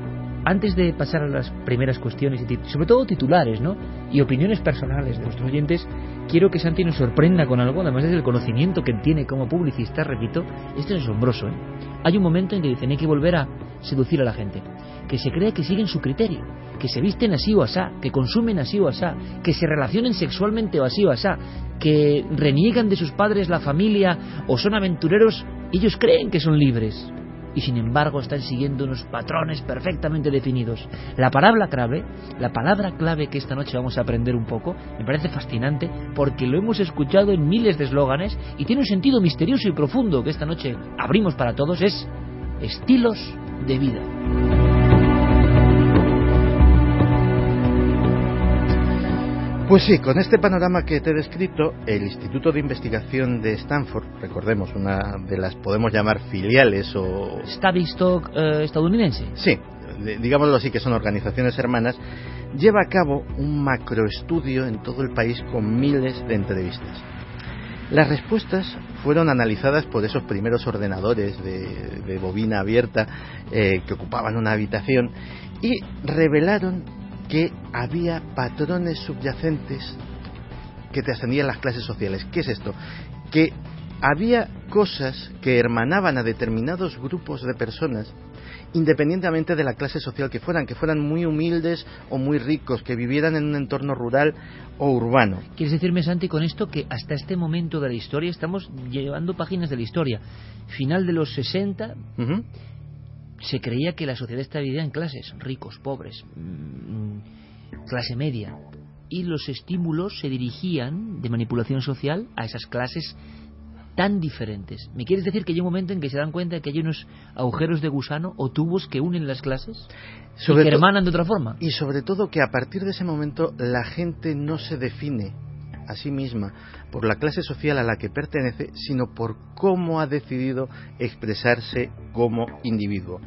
antes de pasar a las primeras cuestiones y sobre todo titulares, ¿no? Y opiniones personales de nuestros oyentes, quiero que Santi nos sorprenda con algo, además desde el conocimiento que tiene como publicista, repito, esto es asombroso, ¿eh? Hay un momento en que dicen hay que volver a seducir a la gente, que se crea que siguen su criterio, que se visten así o asá, que consumen así o asá, que se relacionen sexualmente o así o asá, que reniegan de sus padres la familia o son aventureros, ellos creen que son libres y sin embargo están siguiendo unos patrones perfectamente definidos. La palabra clave, la palabra clave que esta noche vamos a aprender un poco, me parece fascinante porque lo hemos escuchado en miles de eslóganes y tiene un sentido misterioso y profundo que esta noche abrimos para todos, es estilos de vida. Pues sí, con este panorama que te he descrito, el Instituto de Investigación de Stanford, recordemos, una de las podemos llamar filiales o... Tavistock eh, estadounidense. Sí, digámoslo así, que son organizaciones hermanas, lleva a cabo un macroestudio en todo el país con miles de entrevistas. Las respuestas fueron analizadas por esos primeros ordenadores de, bobina abierta eh, que ocupaban una habitación y revelaron que había patrones subyacentes que te ascendían las clases sociales. ¿Qué es esto? Que había cosas que hermanaban a determinados grupos de personas independientemente de la clase social que fueran, que fueran muy humildes o muy ricos, que vivieran en un entorno rural o urbano. ¿Quieres decirme, Santi, con esto que hasta este momento de la historia estamos llevando páginas de la historia? Final de los 60, se creía que la sociedad estaba dividida en clases, ricos, pobres, mm, clase media, y los estímulos se dirigían de manipulación social a esas clases tan diferentes. ¿Me quieres decir que hay un momento en que se dan cuenta de que hay unos agujeros de gusano o tubos que unen las clases y que hermanan de otra forma? Y sobre todo que a partir de ese momento la gente no se define a sí misma por la clase social a la que pertenece, sino por cómo ha decidido expresarse como individuo.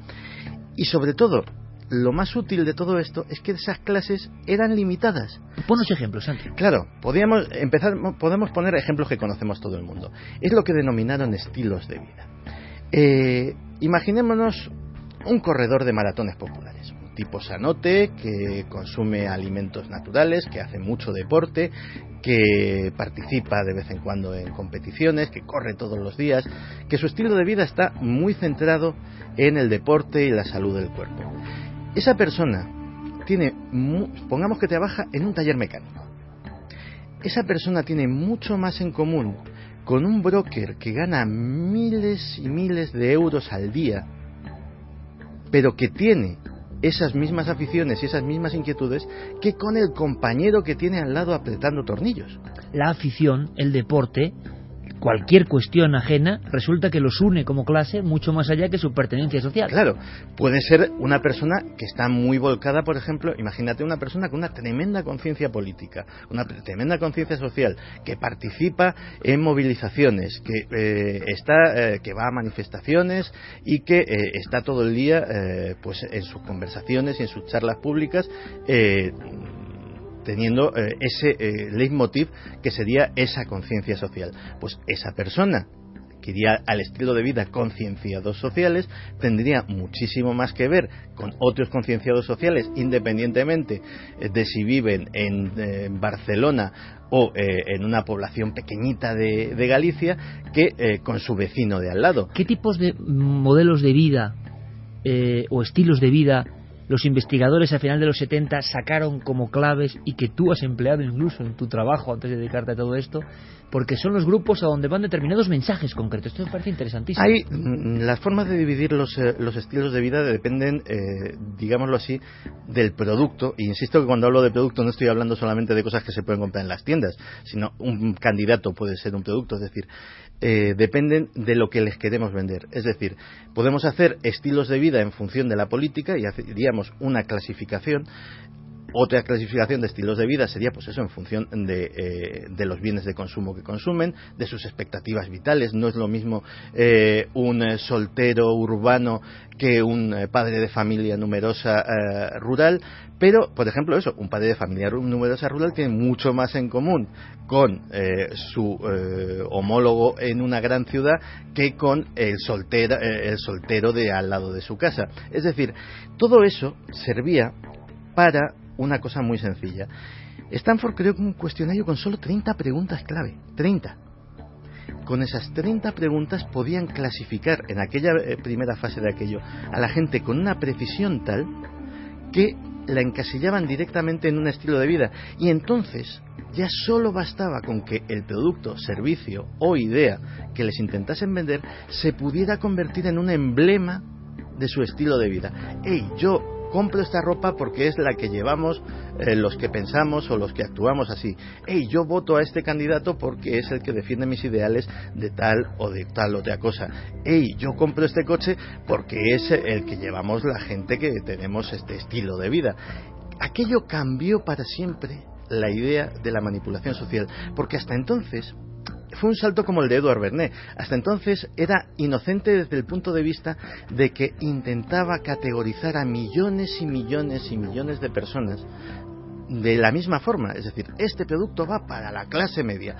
Y sobre todo, lo más útil de todo esto es que esas clases eran limitadas. Ponos ejemplos, Santi. Claro, podríamos empezar, podemos poner ejemplos que conocemos todo el mundo. Es lo que denominaron estilos de vida. Eh, imaginémonos un corredor de maratones populares tipo sanote, que consume alimentos naturales, que hace mucho deporte, que participa de vez en cuando en competiciones, que corre todos los días, que su estilo de vida está muy centrado en el deporte y la salud del cuerpo. Esa persona tiene, pongamos que trabaja en un taller mecánico. Esa persona tiene mucho más en común con un broker que gana miles y miles de euros al día, pero que tiene esas mismas aficiones y esas mismas inquietudes que con el compañero que tiene al lado apretando tornillos. La afición, el deporte, cualquier cuestión ajena resulta que los une como clase mucho más allá que su pertenencia social. Claro, puede ser una persona que está muy volcada, por ejemplo, imagínate una persona con una tremenda conciencia política, una tremenda conciencia social, que participa en movilizaciones, que eh, está, eh, que va a manifestaciones y que eh, está todo el día, pues en sus conversaciones y en sus charlas públicas teniendo eh, ese eh, leitmotiv que sería esa conciencia social. Pues esa persona que iría al estilo de vida concienciados sociales tendría muchísimo más que ver con otros concienciados sociales, independientemente eh, de si viven en Barcelona o en una población pequeñita de, Galicia, que con su vecino de al lado. ¿Qué tipos de modelos de vida o estilos de vida los investigadores a final de los 70 sacaron como claves y que tú has empleado incluso en tu trabajo antes de dedicarte a todo esto, porque son los grupos a donde van determinados mensajes concretos. Esto me parece interesantísimo. Hay, mm, las formas de dividir los, eh, los estilos de vida dependen, eh, digámoslo así, del producto. Y insisto que cuando hablo de producto no estoy hablando solamente de cosas que se pueden comprar en las tiendas, sino un candidato puede ser un producto. Es decir, eh, dependen de lo que les queremos vender. Es decir, podemos hacer estilos de vida en función de la política y haríamos una clasificación otra clasificación de estilos de vida sería, pues eso, en función de, eh, de los bienes de consumo que consumen, de sus expectativas vitales. No es lo mismo eh, un eh, soltero urbano que un padre de familia numerosa rural, pero, por ejemplo, eso, un padre de familia numerosa rural tiene mucho más en común con su homólogo en una gran ciudad que con el, soltera, el soltero de al lado de su casa. Es decir, todo eso servía para una cosa muy sencilla. Stanford creó un cuestionario con solo 30 preguntas clave. 30. Con esas 30 preguntas podían clasificar en aquella eh, primera fase de aquello a la gente con una precisión tal que la encasillaban directamente en un estilo de vida. Y entonces ya solo bastaba con que el producto, servicio o idea que les intentasen vender se pudiera convertir en un emblema de su estilo de vida. Hey, yo compro esta ropa porque es la que llevamos eh, los que pensamos o los que actuamos así. Hey, yo voto a este candidato porque es el que defiende mis ideales de tal o de tal otra cosa. Hey, yo compro este coche porque es el que llevamos la gente que tenemos este estilo de vida. Aquello cambió para siempre la idea de la manipulación social, porque hasta entonces fue un salto como el de Edward Bernet. Hasta entonces era inocente desde el punto de vista de que intentaba categorizar a millones y millones y millones de personas de la misma forma. Es decir, este producto va para la clase media.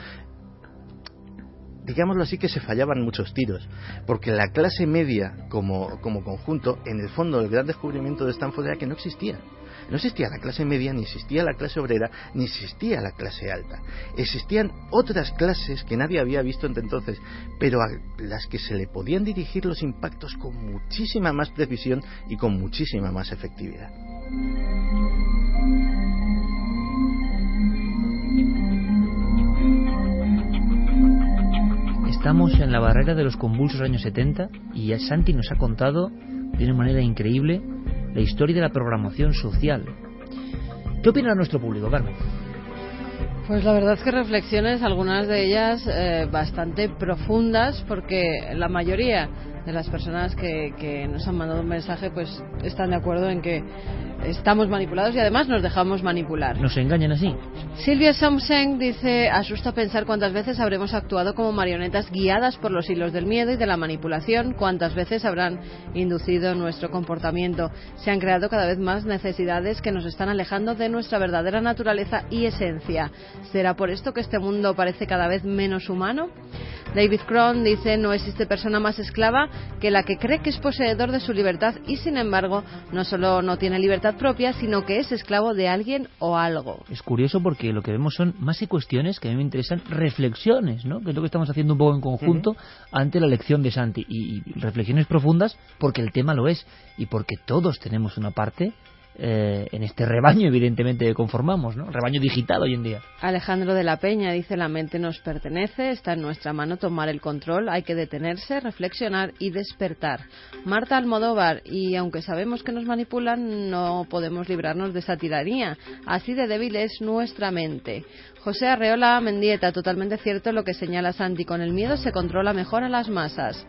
Digámoslo así que se fallaban muchos tiros, porque la clase media como, como conjunto, en el fondo el gran descubrimiento de Stanford era que no existía. No existía la clase media, ni existía la clase obrera, ni existía la clase alta. Existían otras clases que nadie había visto entonces, pero a las que se le podían dirigir los impactos con muchísima más precisión y con muchísima más efectividad. Estamos en la barrera de los convulsos años 70 y Santi nos ha contado de una manera increíble la historia de la programación social. ¿Qué opina nuestro público, Carmen? Pues la verdad es que reflexiones, algunas de ellas eh, bastante profundas, porque la mayoría de las personas que, que, nos han mandado un mensaje pues están de acuerdo en que estamos manipulados y además nos dejamos manipular. Nos engañan así. Silvia Somseng dice, asusta pensar cuántas veces habremos actuado como marionetas guiadas por los hilos del miedo y de la manipulación, cuántas veces habrán inducido nuestro comportamiento. Se han creado cada vez más necesidades que nos están alejando de nuestra verdadera naturaleza y esencia. ¿Será por esto que este mundo parece cada vez menos humano? David Cron dice, no existe persona más esclava que la que cree que es poseedor de su libertad y sin embargo no solo no tiene libertad propia, sino que es esclavo de alguien o algo. Es curioso porque lo que vemos son más que cuestiones que a mí me interesan, reflexiones, ¿no? que es lo que estamos haciendo un poco en conjunto ante la lección de Santi. y reflexiones profundas porque el tema lo es y porque todos tenemos una parte eh, en este rebaño, evidentemente, conformamos, ¿no? Rebaño digital hoy en día. Alejandro de la Peña dice: La mente nos pertenece, está en nuestra mano tomar el control, hay que detenerse, reflexionar y despertar. Marta Almodóvar, y aunque sabemos que nos manipulan, no podemos librarnos de esa tiranía. Así de débil es nuestra mente. José Arreola Mendieta, totalmente cierto lo que señala Santi: con el miedo se controla mejor a las masas.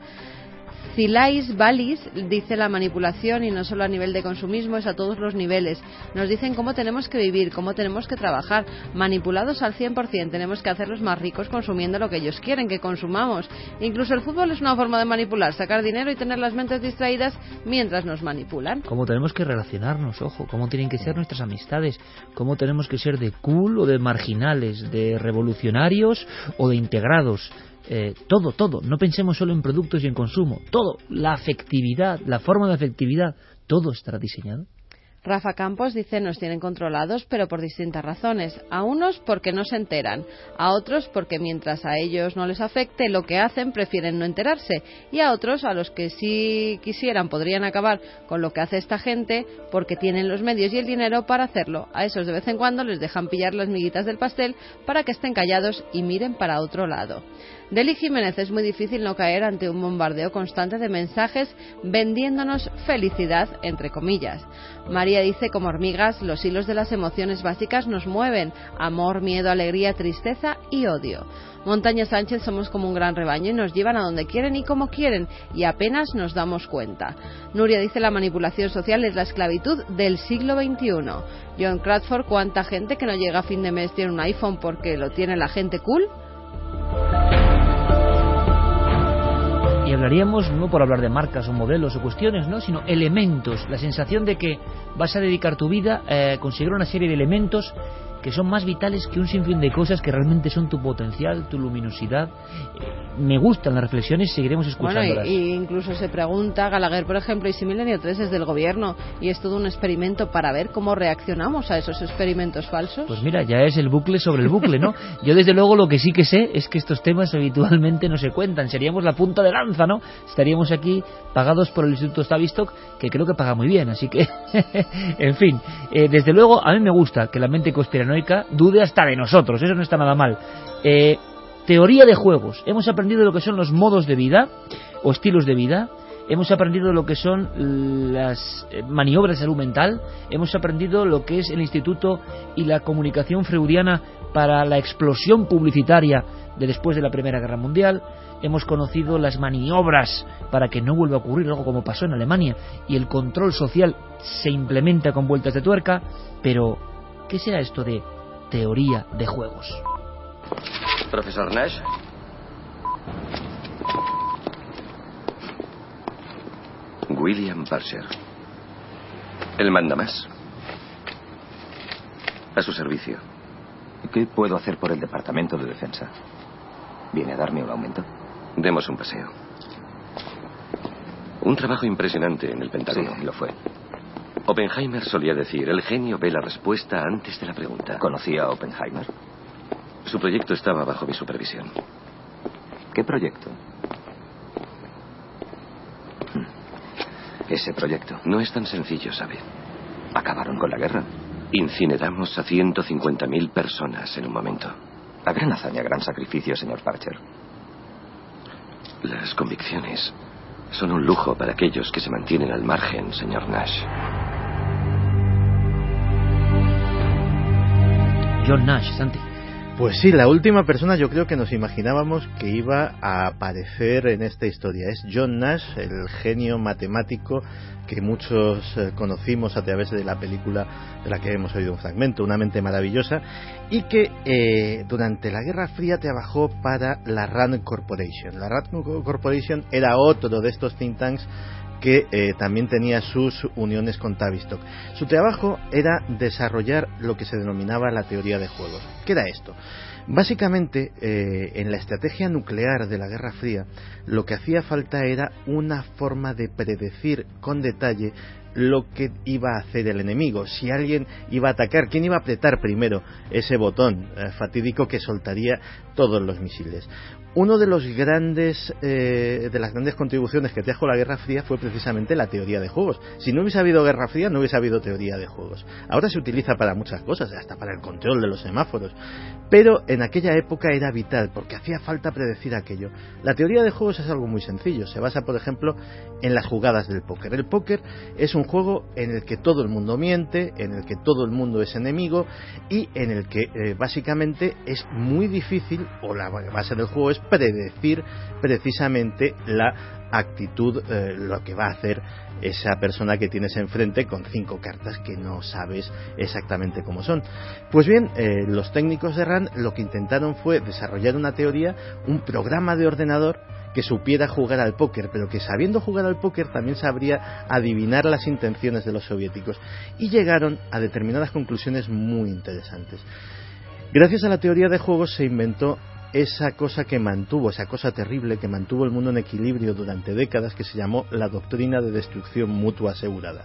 Silais Valis dice la manipulación y no solo a nivel de consumismo, es a todos los niveles. Nos dicen cómo tenemos que vivir, cómo tenemos que trabajar. Manipulados al 100%, tenemos que hacerlos más ricos consumiendo lo que ellos quieren que consumamos. Incluso el fútbol es una forma de manipular, sacar dinero y tener las mentes distraídas mientras nos manipulan. Cómo tenemos que relacionarnos, ojo, cómo tienen que ser nuestras amistades, cómo tenemos que ser de cool o de marginales, de revolucionarios o de integrados eh, todo, todo. No pensemos solo en productos y en consumo. Todo. La afectividad, la forma de afectividad, todo estará diseñado. Rafa Campos dice nos tienen controlados, pero por distintas razones. A unos porque no se enteran, a otros porque mientras a ellos no les afecte lo que hacen prefieren no enterarse y a otros a los que si quisieran podrían acabar con lo que hace esta gente porque tienen los medios y el dinero para hacerlo. A esos de vez en cuando les dejan pillar las miguitas del pastel para que estén callados y miren para otro lado. Deli Jiménez, es muy difícil no caer ante un bombardeo constante de mensajes vendiéndonos felicidad, entre comillas. María dice, como hormigas, los hilos de las emociones básicas nos mueven. Amor, miedo, alegría, tristeza y odio. Montaña Sánchez somos como un gran rebaño y nos llevan a donde quieren y como quieren y apenas nos damos cuenta. Nuria dice la manipulación social es la esclavitud del siglo XXI. John Cradford, ¿cuánta gente que no llega a fin de mes tiene un iPhone porque lo tiene la gente cool? Y hablaríamos no por hablar de marcas o modelos o cuestiones, ¿no? sino elementos, la sensación de que vas a dedicar tu vida a conseguir una serie de elementos que son más vitales que un sinfín de cosas que realmente son tu potencial, tu luminosidad. Eh, me gustan las reflexiones, seguiremos escuchándolas. Bueno, y, incluso se pregunta Gallagher, por ejemplo, y si Milenio 3 es del gobierno y es todo un experimento para ver cómo reaccionamos a esos experimentos falsos. Pues mira, ya es el bucle sobre el bucle, ¿no? Yo desde luego lo que sí que sé es que estos temas habitualmente no se cuentan. Seríamos la punta de lanza, ¿no? Estaríamos aquí pagados por el Instituto Tavistock, que creo que paga muy bien, así que, en fin, eh, desde luego a mí me gusta que la mente conspiranoica dude hasta de nosotros, eso no está nada mal. Eh, teoría de juegos. Hemos aprendido lo que son los modos de vida o estilos de vida. Hemos aprendido lo que son las eh, maniobras de salud mental. Hemos aprendido lo que es el instituto y la comunicación freudiana para la explosión publicitaria de después de la Primera Guerra Mundial. Hemos conocido las maniobras para que no vuelva a ocurrir algo como pasó en Alemania y el control social se implementa con vueltas de tuerca. Pero, ¿qué será esto de teoría de juegos? Profesor Nash. William Parcher. El manda más. A su servicio. ¿Qué puedo hacer por el Departamento de Defensa? ¿Viene a darme un aumento? Demos un paseo. Un trabajo impresionante en el Pentágono. Sí, lo fue. Oppenheimer solía decir, el genio ve la respuesta antes de la pregunta. ¿Conocía a Oppenheimer? Su proyecto estaba bajo mi supervisión. ¿Qué proyecto? Hmm. Ese proyecto. No es tan sencillo, ¿sabe? Acabaron con la guerra. Incineramos a 150.000 personas en un momento. La gran hazaña, gran sacrificio, señor Parcher. Las convicciones son un lujo para aquellos que se mantienen al margen, señor Nash. John Nash, Santi. Pues sí, la última persona yo creo que nos imaginábamos que iba a aparecer en esta historia. Es John Nash, el genio matemático que muchos eh, conocimos a través de la película de la que hemos oído un fragmento, Una mente maravillosa, y que eh, durante la Guerra Fría trabajó para la Rand Corporation. La Rand Corporation era otro de estos think tanks que eh, también tenía sus uniones con Tavistock. Su trabajo era desarrollar lo que se denominaba la teoría de juegos. ¿Qué era esto? Básicamente, eh, en la estrategia nuclear de la Guerra Fría, lo que hacía falta era una forma de predecir con detalle lo que iba a hacer el enemigo, si alguien iba a atacar, quién iba a apretar primero ese botón eh, fatídico que soltaría todos los misiles uno de los grandes eh, de las grandes contribuciones que trajo la Guerra Fría fue precisamente la teoría de juegos. Si no hubiese habido Guerra Fría, no hubiese habido teoría de juegos. Ahora se utiliza para muchas cosas, hasta para el control de los semáforos. Pero en aquella época era vital, porque hacía falta predecir aquello. La teoría de juegos es algo muy sencillo. Se basa, por ejemplo, en las jugadas del póker. El póker es un juego en el que todo el mundo miente, en el que todo el mundo es enemigo y en el que eh, básicamente es muy difícil, o la base del juego es predecir precisamente la actitud, eh, lo que va a hacer esa persona que tienes enfrente con cinco cartas que no sabes exactamente cómo son. Pues bien, eh, los técnicos de RAND lo que intentaron fue desarrollar una teoría, un programa de ordenador que supiera jugar al póker, pero que sabiendo jugar al póker también sabría adivinar las intenciones de los soviéticos. Y llegaron a determinadas conclusiones muy interesantes. Gracias a la teoría de juegos se inventó esa cosa que mantuvo, esa cosa terrible que mantuvo el mundo en equilibrio durante décadas que se llamó la doctrina de destrucción mutua asegurada.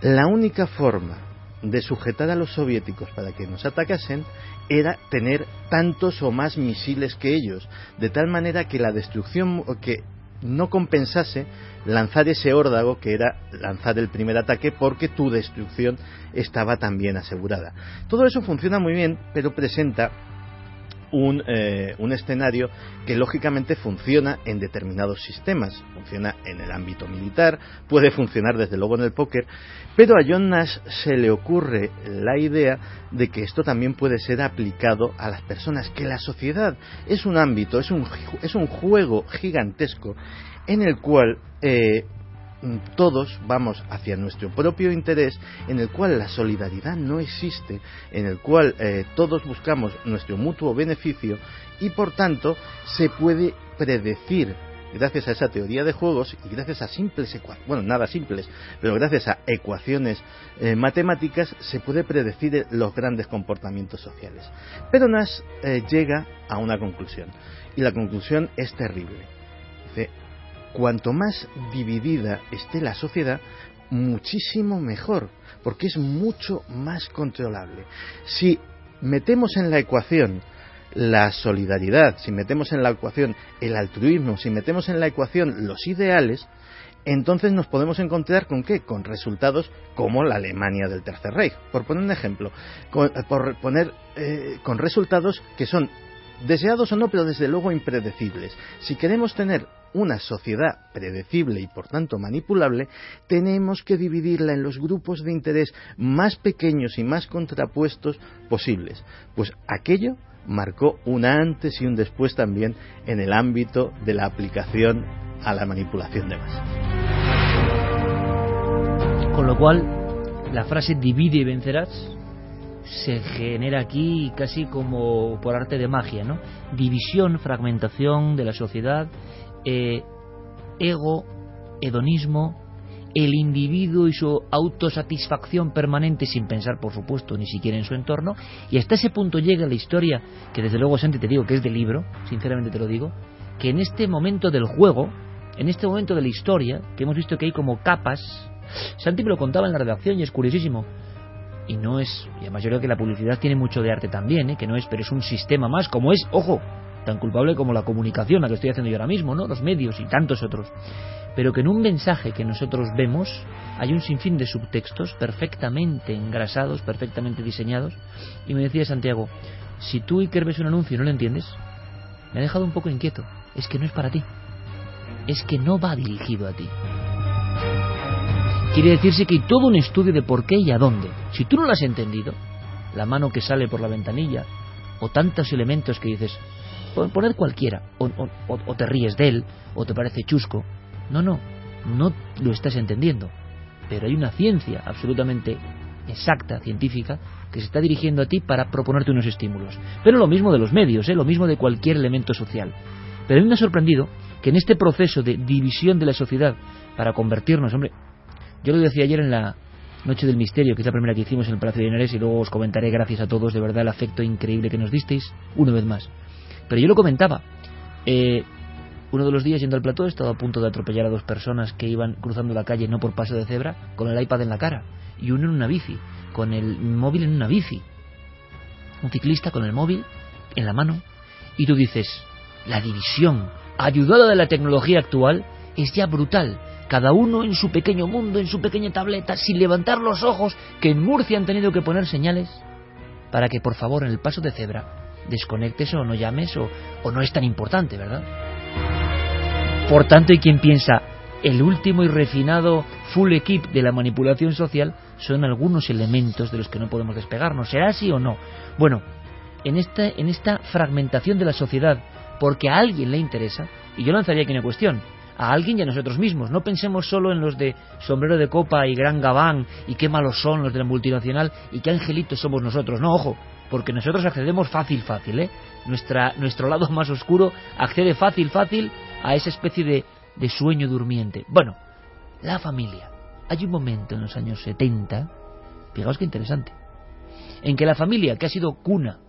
La única forma de sujetar a los soviéticos para que nos atacasen era tener tantos o más misiles que ellos, de tal manera que la destrucción que no compensase lanzar ese órdago que era lanzar el primer ataque porque tu destrucción estaba también asegurada. Todo eso funciona muy bien, pero presenta un, eh, un, escenario que lógicamente funciona en determinados sistemas. Funciona en el ámbito militar, puede funcionar desde luego en el póker, pero a John Nash se le ocurre la idea de que esto también puede ser aplicado a las personas, que la sociedad es un ámbito, es un, es un juego gigantesco en el cual eh, todos vamos hacia nuestro propio interés, en el cual la solidaridad no existe, en el cual eh, todos buscamos nuestro mutuo beneficio y por tanto se puede predecir gracias a esa teoría de juegos y gracias a simples ecuaciones, bueno, nada simples, pero gracias a ecuaciones eh, matemáticas se puede predecir los grandes comportamientos sociales. Pero Nash eh, llega a una conclusión y la conclusión es terrible. Dice, cuanto más dividida esté la sociedad, muchísimo mejor, porque es mucho más controlable. Si metemos en la ecuación la solidaridad, si metemos en la ecuación el altruismo, si metemos en la ecuación los ideales, entonces nos podemos encontrar con qué? Con resultados como la Alemania del Tercer Reich, por poner un ejemplo, con, por poner eh, con resultados que son deseados o no, pero desde luego impredecibles. Si queremos tener una sociedad predecible y por tanto manipulable, tenemos que dividirla en los grupos de interés más pequeños y más contrapuestos posibles. Pues aquello marcó un antes y un después también en el ámbito de la aplicación a la manipulación de masas. Con lo cual, la frase divide y vencerás se genera aquí casi como por arte de magia, ¿no? División, fragmentación de la sociedad, eh, ego, hedonismo, el individuo y su autosatisfacción permanente sin pensar, por supuesto, ni siquiera en su entorno, y hasta ese punto llega la historia, que desde luego, Santi, te digo que es de libro, sinceramente te lo digo, que en este momento del juego, en este momento de la historia, que hemos visto que hay como capas, Santi me lo contaba en la redacción y es curiosísimo, y no es, y además yo creo que la publicidad tiene mucho de arte también, ¿eh? que no es, pero es un sistema más, como es, ojo, tan culpable como la comunicación, la que estoy haciendo yo ahora mismo, ¿no? Los medios y tantos otros. Pero que en un mensaje que nosotros vemos hay un sinfín de subtextos perfectamente engrasados, perfectamente diseñados. Y me decía Santiago, si tú, Iker, ves un anuncio y no lo entiendes, me ha dejado un poco inquieto. Es que no es para ti. Es que no va dirigido a ti. Quiere decirse que hay todo un estudio de por qué y a dónde. Si tú no lo has entendido, la mano que sale por la ventanilla, o tantos elementos que dices, poner cualquiera, o, te ríes de él, o te parece chusco. No, no, no lo estás entendiendo. Pero hay una ciencia absolutamente exacta, científica, que se está dirigiendo a ti para proponerte unos estímulos. Pero lo mismo de los medios, ¿eh? lo mismo de cualquier elemento social. Pero a mí me ha sorprendido que en este proceso de división de la sociedad para convertirnos, hombre, yo lo decía ayer en la Noche del Misterio, que es la primera que hicimos en el Palacio de Linares, y luego os comentaré, gracias a todos, de verdad, el afecto increíble que nos disteis, una vez más. Pero yo lo comentaba. Eh, uno de los días yendo al plató he estado a punto de atropellar a dos personas que iban cruzando la calle no por paso de cebra con el iPad en la cara y uno en una bici, con el móvil en una bici. Un ciclista con el móvil en la mano y tú dices, la división ayudada de la tecnología actual es ya brutal. Cada uno en su pequeño mundo, en su pequeña tableta, sin levantar los ojos, que en Murcia han tenido que poner señales para que por favor en el paso de cebra desconectes o no llames o, o no es tan importante, ¿verdad? Por tanto, hay quien piensa, el último y refinado full equip de la manipulación social son algunos elementos de los que no podemos despegarnos. ¿Será así o no? Bueno, en esta, en esta fragmentación de la sociedad, porque a alguien le interesa, y yo lanzaría aquí una cuestión, a alguien y a nosotros mismos. No pensemos solo en los de sombrero de copa y gran gabán y qué malos son los de la multinacional y qué angelitos somos nosotros. No, ojo, porque nosotros accedemos fácil, fácil, ¿eh? Nuestra, nuestro lado más oscuro accede fácil, fácil a esa especie de, de sueño durmiente. Bueno, la familia. Hay un momento en los años 70, fijaos qué interesante, en que la familia, que ha sido cuna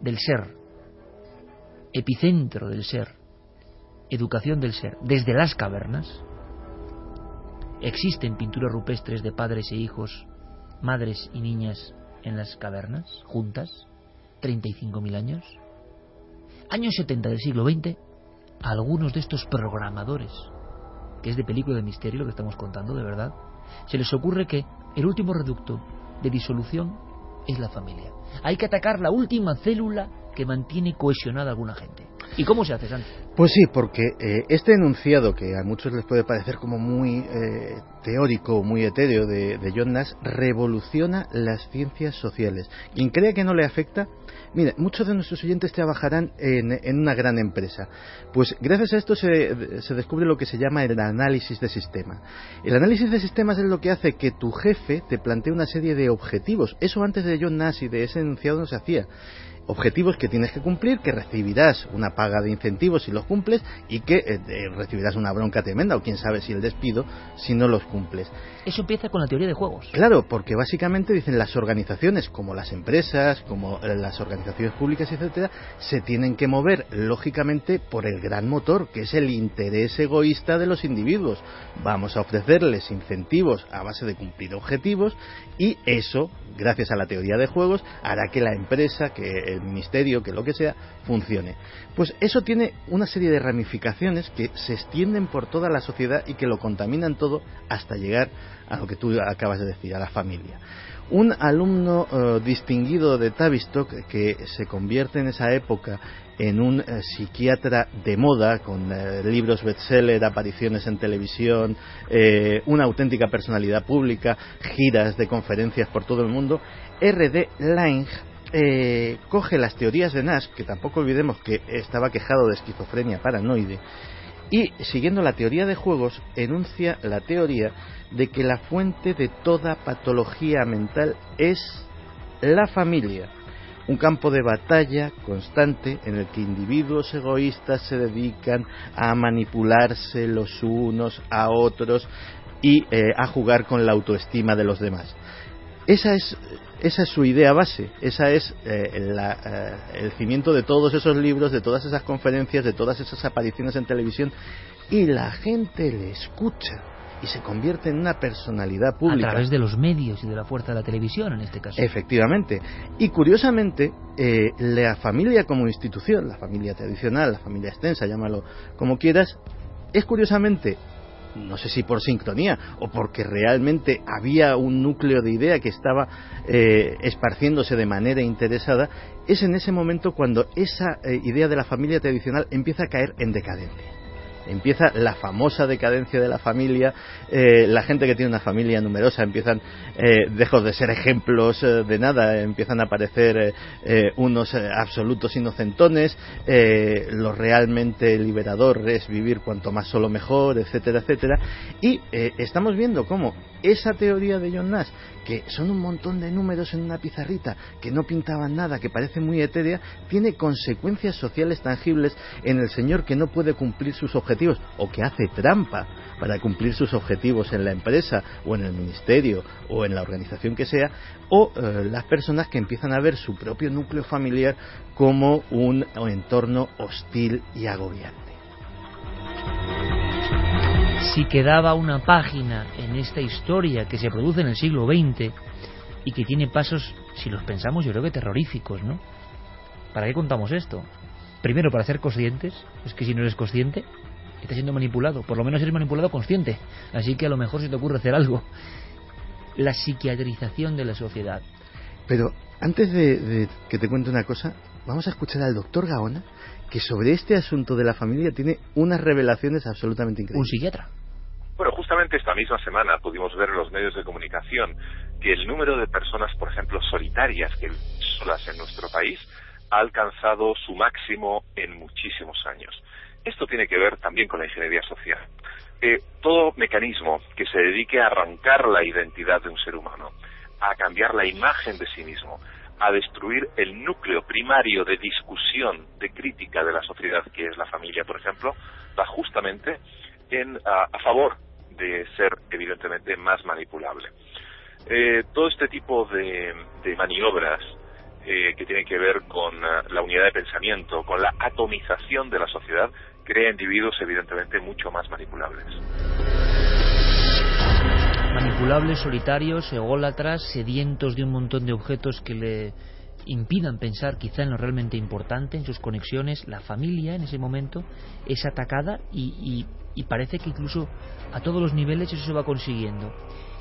del ser, epicentro del ser, educación del ser, desde las cavernas, existen pinturas rupestres de padres e hijos, madres y niñas en las cavernas, juntas, 35.000 años. Años 70 del siglo XX, algunos de estos programadores, que es de película de misterio lo que estamos contando, de verdad, se les ocurre que el último reducto de disolución es la familia. Hay que atacar la última célula que mantiene cohesionada a alguna gente. ¿Y cómo se hace, Santi? Pues sí, porque eh, este enunciado, que a muchos les puede parecer como muy eh, teórico, muy etéreo de, John Nash, revoluciona las ciencias sociales. Quien crea que no le afecta, mire, muchos de nuestros oyentes trabajarán en, en una gran empresa. Pues gracias a esto se, se descubre lo que se llama el análisis de sistema. El análisis de sistemas es lo que hace que tu jefe te plantee una serie de objetivos. Eso antes de John Nash y de ese enunciado no se hacía objetivos que tienes que cumplir, que recibirás una paga de incentivos si los cumples y que eh, eh, recibirás una bronca tremenda o quién sabe si el despido si no los cumples. Eso empieza con la teoría de juegos. Claro, porque básicamente dicen las organizaciones, como las empresas, como eh, las organizaciones públicas, etcétera, se tienen que mover lógicamente por el gran motor, que es el interés egoísta de los individuos. Vamos a ofrecerles incentivos a base de cumplir objetivos y eso, gracias a la teoría de juegos, hará que la empresa, que el ministerio, que lo que sea, funcione. Pues eso tiene una serie de ramificaciones que se extienden por toda la sociedad y que lo contaminan todo hasta llegar a lo que tú acabas de decir, a la familia. Un alumno eh, distinguido de Tavistock que se convierte en esa época en un eh, psiquiatra de moda, con eh, libros bestseller, apariciones en televisión, eh, una auténtica personalidad pública, giras de conferencias por todo el mundo, R.D. Lange eh, coge las teorías de Nash, que tampoco olvidemos que estaba quejado de esquizofrenia paranoide, y siguiendo la teoría de juegos, enuncia la teoría de que la fuente de toda patología mental es la familia. Un campo de batalla constante en el que individuos egoístas se dedican a manipularse los unos a otros y eh, a jugar con la autoestima de los demás. Esa es, esa es su idea base, esa es eh, la, eh, el cimiento de todos esos libros, de todas esas conferencias, de todas esas apariciones en televisión, y la gente le escucha y se convierte en una personalidad pública. A través de los medios y de la fuerza de la televisión, en este caso. Efectivamente. Y curiosamente, eh, la familia como institución, la familia tradicional, la familia extensa, llámalo como quieras, es curiosamente no sé si por sincronía o porque realmente había un núcleo de idea que estaba eh, esparciéndose de manera interesada, es en ese momento cuando esa eh, idea de la familia tradicional empieza a caer en decadencia. Empieza la famosa decadencia de la familia, eh, la gente que tiene una familia numerosa empiezan, eh, lejos de ser ejemplos eh, de nada, empiezan a aparecer eh, unos absolutos inocentones, lo realmente liberador es vivir cuanto más solo mejor, etcétera, etcétera. Y estamos viendo cómo esa teoría de John Nash, que son un montón de números en una pizarrita, que no pintaban nada, que parece muy etérea, tiene consecuencias sociales tangibles en el señor que no puede cumplir sus objetivos o que hace trampa para cumplir sus objetivos en la empresa o en el ministerio o en la organización que sea, o eh, las personas que empiezan a ver su propio núcleo familiar como un entorno hostil y agobiante. Si quedaba una página en esta historia que se produce en el siglo XX y que tiene pasos, si los pensamos, yo creo que terroríficos, ¿no? ¿Para qué contamos esto? Primero, para ser conscientes, es que si no eres consciente, estás siendo manipulado, por lo menos eres manipulado consciente, así que a lo mejor se te ocurre hacer algo. La psiquiatrización de la sociedad. Pero antes de, de que te cuente una cosa, vamos a escuchar al doctor Gaona, que sobre este asunto de la familia tiene unas revelaciones absolutamente increíbles. Un psiquiatra. Bueno, justamente esta misma semana pudimos ver en los medios de comunicación que el número de personas, por ejemplo, solitarias que solas en nuestro país ha alcanzado su máximo en muchísimos años. Esto tiene que ver también con la ingeniería social. Eh, todo mecanismo que se dedique a arrancar la identidad de un ser humano, a cambiar la imagen de sí mismo, a destruir el núcleo primario de discusión, de crítica de la sociedad que es la familia, por ejemplo, va justamente en, a, favor de ser evidentemente más manipulable. Eh, todo este tipo de, maniobras eh, que tienen que ver con uh, la unidad de pensamiento, con la atomización de la sociedad, crea individuos evidentemente mucho más manipulables. Manipulables, solitarios, ególatras, sedientos de un montón de objetos que le impidan pensar quizá en lo realmente importante, en sus conexiones, la familia en ese momento es atacada y, y y parece que incluso a todos los niveles eso se va consiguiendo.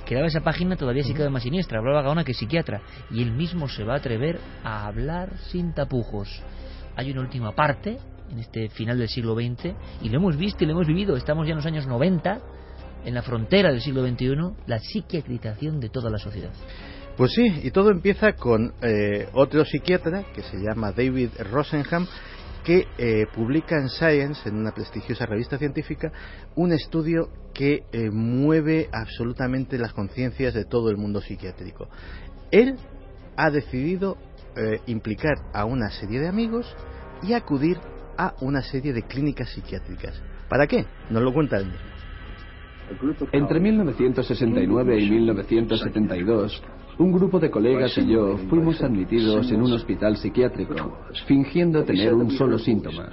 Quedaba esa página todavía sí queda más siniestra, hablaba Gaona que psiquiatra, y él mismo se va a atrever a hablar sin tapujos. Hay una última parte, en este final del siglo XX, y lo hemos visto y lo hemos vivido, estamos ya en los años 90, en la frontera del siglo XXI, la psiquiatrización de toda la sociedad. Pues sí, y todo empieza con eh, otro psiquiatra que se llama David Rosenham, que eh, publica en Science, en una prestigiosa revista científica, un estudio que eh, mueve absolutamente las conciencias de todo el mundo psiquiátrico. Él ha decidido implicar a una serie de amigos y acudir a una serie de clínicas psiquiátricas. ¿Para qué? Nos lo cuenta él mismo. Entre 1969 y 1972, un grupo de colegas y yo fuimos admitidos en un hospital psiquiátrico, fingiendo tener un solo síntoma.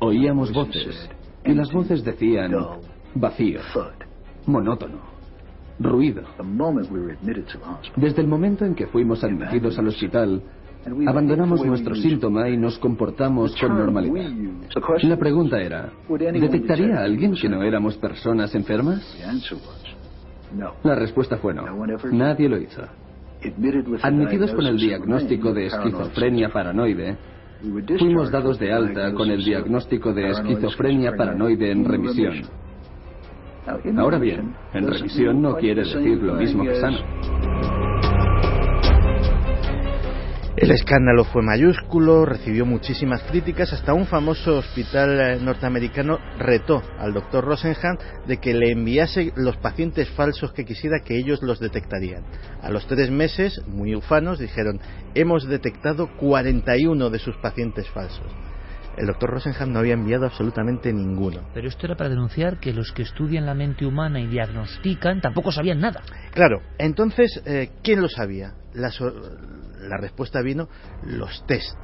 Oíamos voces, y las voces decían vacío, monótono, ruido. Desde el momento en que fuimos admitidos al hospital, abandonamos nuestro síntoma y nos comportamos con normalidad. La pregunta era, ¿detectaría alguien que no éramos personas enfermas? La respuesta fue no. Nadie lo hizo. Admitidos con el diagnóstico de esquizofrenia paranoide, fuimos dados de alta con el diagnóstico de esquizofrenia paranoide en remisión. Ahora bien, en remisión no quiere decir lo mismo que sano. El escándalo fue mayúsculo, recibió muchísimas críticas, hasta un famoso hospital eh, norteamericano retó al doctor Rosenham de que le enviase los pacientes falsos que quisiera que ellos los detectarían. A los tres meses, muy ufanos, dijeron, hemos detectado 41 de sus pacientes falsos. El doctor Rosenham no había enviado absolutamente ninguno. Pero esto era para denunciar que los que estudian la mente humana y diagnostican tampoco sabían nada. Claro, entonces, eh, ¿quién lo sabía? La respuesta vino los test.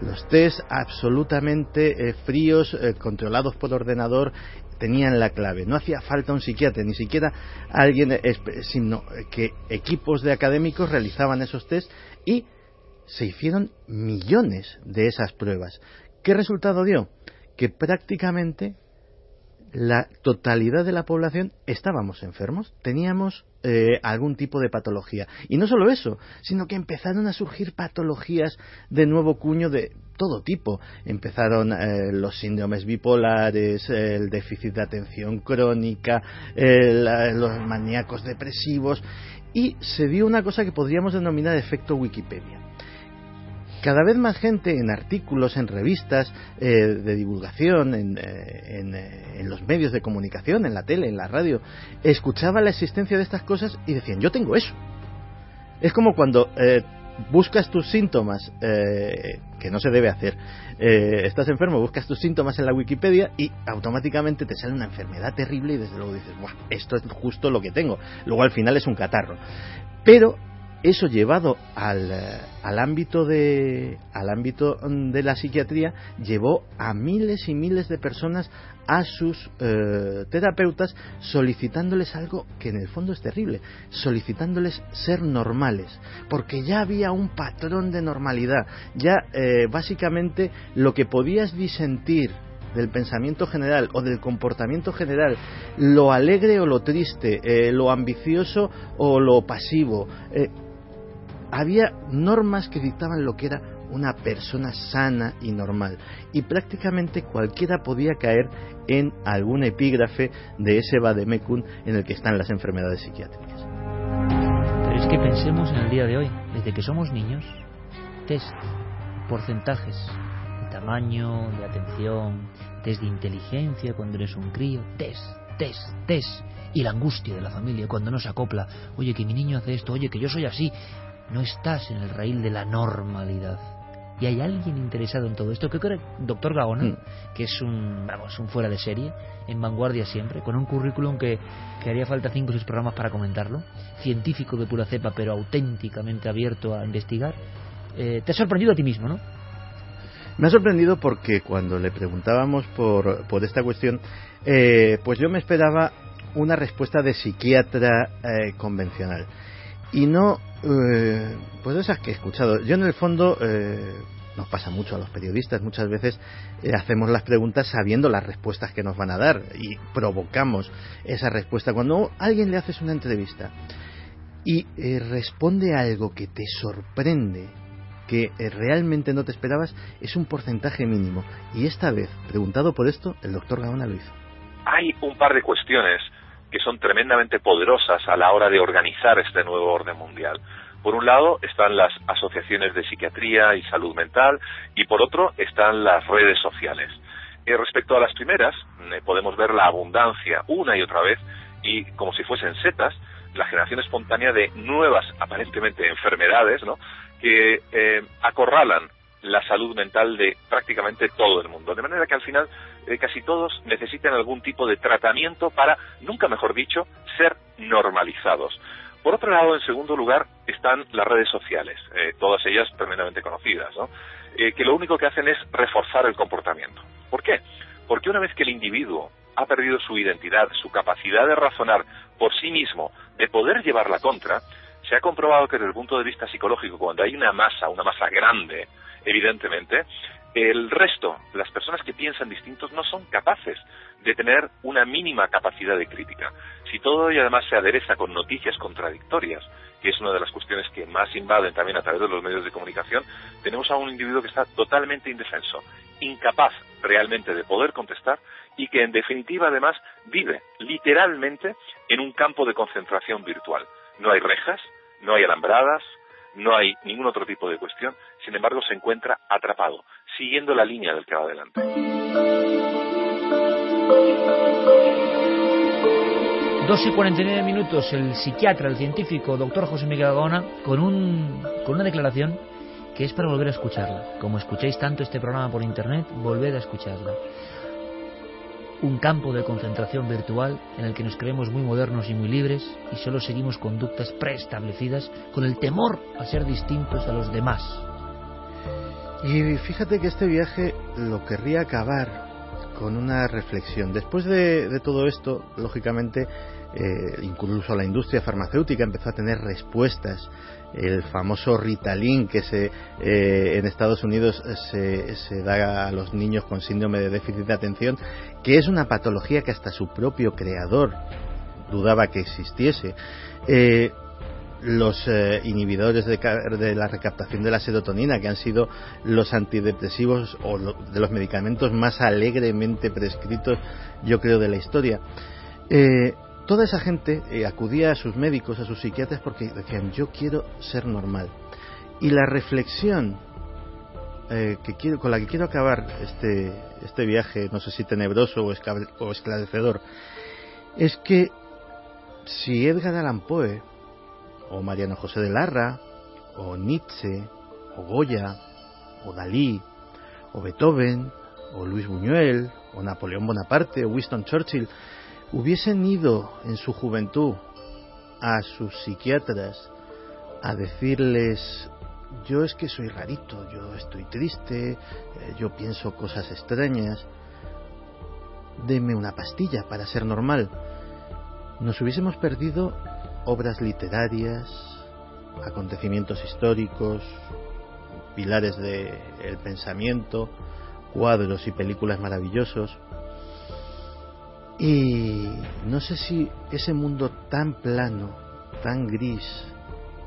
Los test absolutamente eh, fríos, eh, controlados por ordenador, tenían la clave. No hacía falta un psiquiatra, ni siquiera alguien, sino que equipos de académicos realizaban esos test y se hicieron millones de esas pruebas. ¿Qué resultado dio? Que prácticamente la totalidad de la población estábamos enfermos, teníamos eh, algún tipo de patología. Y no solo eso, sino que empezaron a surgir patologías de nuevo cuño de todo tipo. Empezaron eh, los síndromes bipolares, el déficit de atención crónica, los maníacos depresivos, y se dio una cosa que podríamos denominar efecto Wikipedia cada vez más gente en artículos, en revistas eh, de divulgación, en, eh, eh, en, los medios de comunicación, en la tele, en la radio, escuchaba la existencia de estas cosas y decían, yo tengo eso. Es como cuando buscas tus síntomas, que no se debe hacer, estás enfermo, buscas tus síntomas en la Wikipedia y automáticamente te sale una enfermedad terrible y desde luego dices, esto es justo lo que tengo. Luego al final es un catarro. Pero eso llevado al, eh, al, ámbito de, al ámbito de la psiquiatría llevó a miles y miles de personas a sus eh, terapeutas solicitándoles algo que en el fondo es terrible, solicitándoles ser normales, porque ya había un patrón de normalidad, ya eh, básicamente lo que podías disentir del pensamiento general o del comportamiento general, lo alegre o lo triste, lo ambicioso o lo pasivo, había normas que dictaban lo que era una persona sana y normal. Y prácticamente cualquiera podía caer en algún epígrafe de ese vademecum en el que están las enfermedades psiquiátricas. Pero es que pensemos en el día de hoy, desde que somos niños, test, porcentajes, de tamaño, de atención, test de inteligencia cuando eres un crío, test, test, test. Y la angustia de la familia cuando no se acopla, oye que mi niño hace esto, oye que yo soy así, no estás en el raíl de la normalidad. Y hay alguien interesado en todo esto, que creo que doctor Gaona, mm. que es un, vamos, un fuera de serie, en vanguardia siempre, con un currículum que, que haría falta cinco o seis programas para comentarlo, científico de pura cepa, pero auténticamente abierto a investigar. Eh, te ha sorprendido a ti mismo, ¿no? Me ha sorprendido porque cuando le preguntábamos por, por esta cuestión, eh, pues yo me esperaba una respuesta de psiquiatra eh, convencional y no eh, pues esas que he escuchado yo en el fondo eh, nos pasa mucho a los periodistas. Muchas veces eh, hacemos las preguntas sabiendo las respuestas que nos van a dar y provocamos esa respuesta. Cuando alguien le haces una entrevista y eh, responde algo que te sorprende, que realmente no te esperabas, es un porcentaje mínimo. Y esta vez, preguntado por esto, el doctor Gaona lo hizo. Hay un par de cuestiones que son tremendamente poderosas a la hora de organizar este nuevo orden mundial. Por un lado están las asociaciones de psiquiatría y salud mental y por otro están las redes sociales. Eh, respecto a las primeras, eh, podemos ver la abundancia una y otra vez y como si fuesen setas, la generación espontánea de nuevas aparentemente enfermedades ¿no? que eh, acorralan la salud mental de prácticamente todo el mundo. De manera que al final casi todos necesitan algún tipo de tratamiento para, nunca mejor dicho, ser normalizados. Por otro lado, en segundo lugar, están las redes sociales, eh, todas ellas tremendamente conocidas, ¿no? Eh, que lo único que hacen es reforzar el comportamiento. ¿Por qué? Porque una vez que el individuo ha perdido su identidad, su capacidad de razonar por sí mismo, de poder llevar la contra, se ha comprobado que desde el punto de vista psicológico, cuando hay una masa, una masa grande, evidentemente, el resto, las personas que piensan distintos, no son capaces de tener una mínima capacidad de crítica. Si todo ello además se adereza con noticias contradictorias, que es una de las cuestiones que más invaden también a través de los medios de comunicación, tenemos a un individuo que está totalmente indefenso, incapaz realmente de poder contestar y que en definitiva además vive literalmente en un campo de concentración virtual. No hay rejas, no hay alambradas, no hay ningún otro tipo de cuestión, sin embargo se encuentra atrapado, siguiendo la línea del que va adelante. Dos y 49 minutos, el psiquiatra, el científico, doctor José Miguel Gaona, con, un, con una declaración que es para volver a escucharla. Como escucháis tanto este programa por internet, volver a escucharla. Un campo de concentración virtual en el que nos creemos muy modernos y muy libres y solo seguimos conductas preestablecidas con el temor a ser distintos a los demás. Y fíjate que este viaje lo querría acabar con una reflexión. Después de, todo esto, lógicamente, eh, incluso la industria farmacéutica empezó a tener respuestas. El famoso Ritalin que se, eh, en Estados Unidos se, se, da a los niños con síndrome de déficit de atención, que es una patología que hasta su propio creador dudaba que existiese. Eh, los eh, inhibidores de, la recaptación de la serotonina, que han sido los antidepresivos o de los medicamentos más alegremente prescritos, yo creo, de la historia. Eh, toda esa gente eh, acudía a sus médicos, a sus psiquiatras, porque decían, yo quiero ser normal. Y la reflexión quiero, con la que quiero acabar este, este viaje, no sé si tenebroso o esclarecedor, es que si Edgar Allan Poe o Mariano José de Larra, o Nietzsche, o Goya, o Dalí, o Beethoven, o Luis Buñuel, o Napoleón Bonaparte, o Winston Churchill, hubiesen ido en su juventud a sus psiquiatras a decirles yo es que soy rarito, yo estoy triste, eh, yo pienso cosas extrañas, deme una pastilla para ser normal. Nos hubiésemos perdido obras literarias, acontecimientos históricos, pilares del pensamiento, cuadros y películas maravillosos. Y no sé si ese mundo tan plano, tan gris,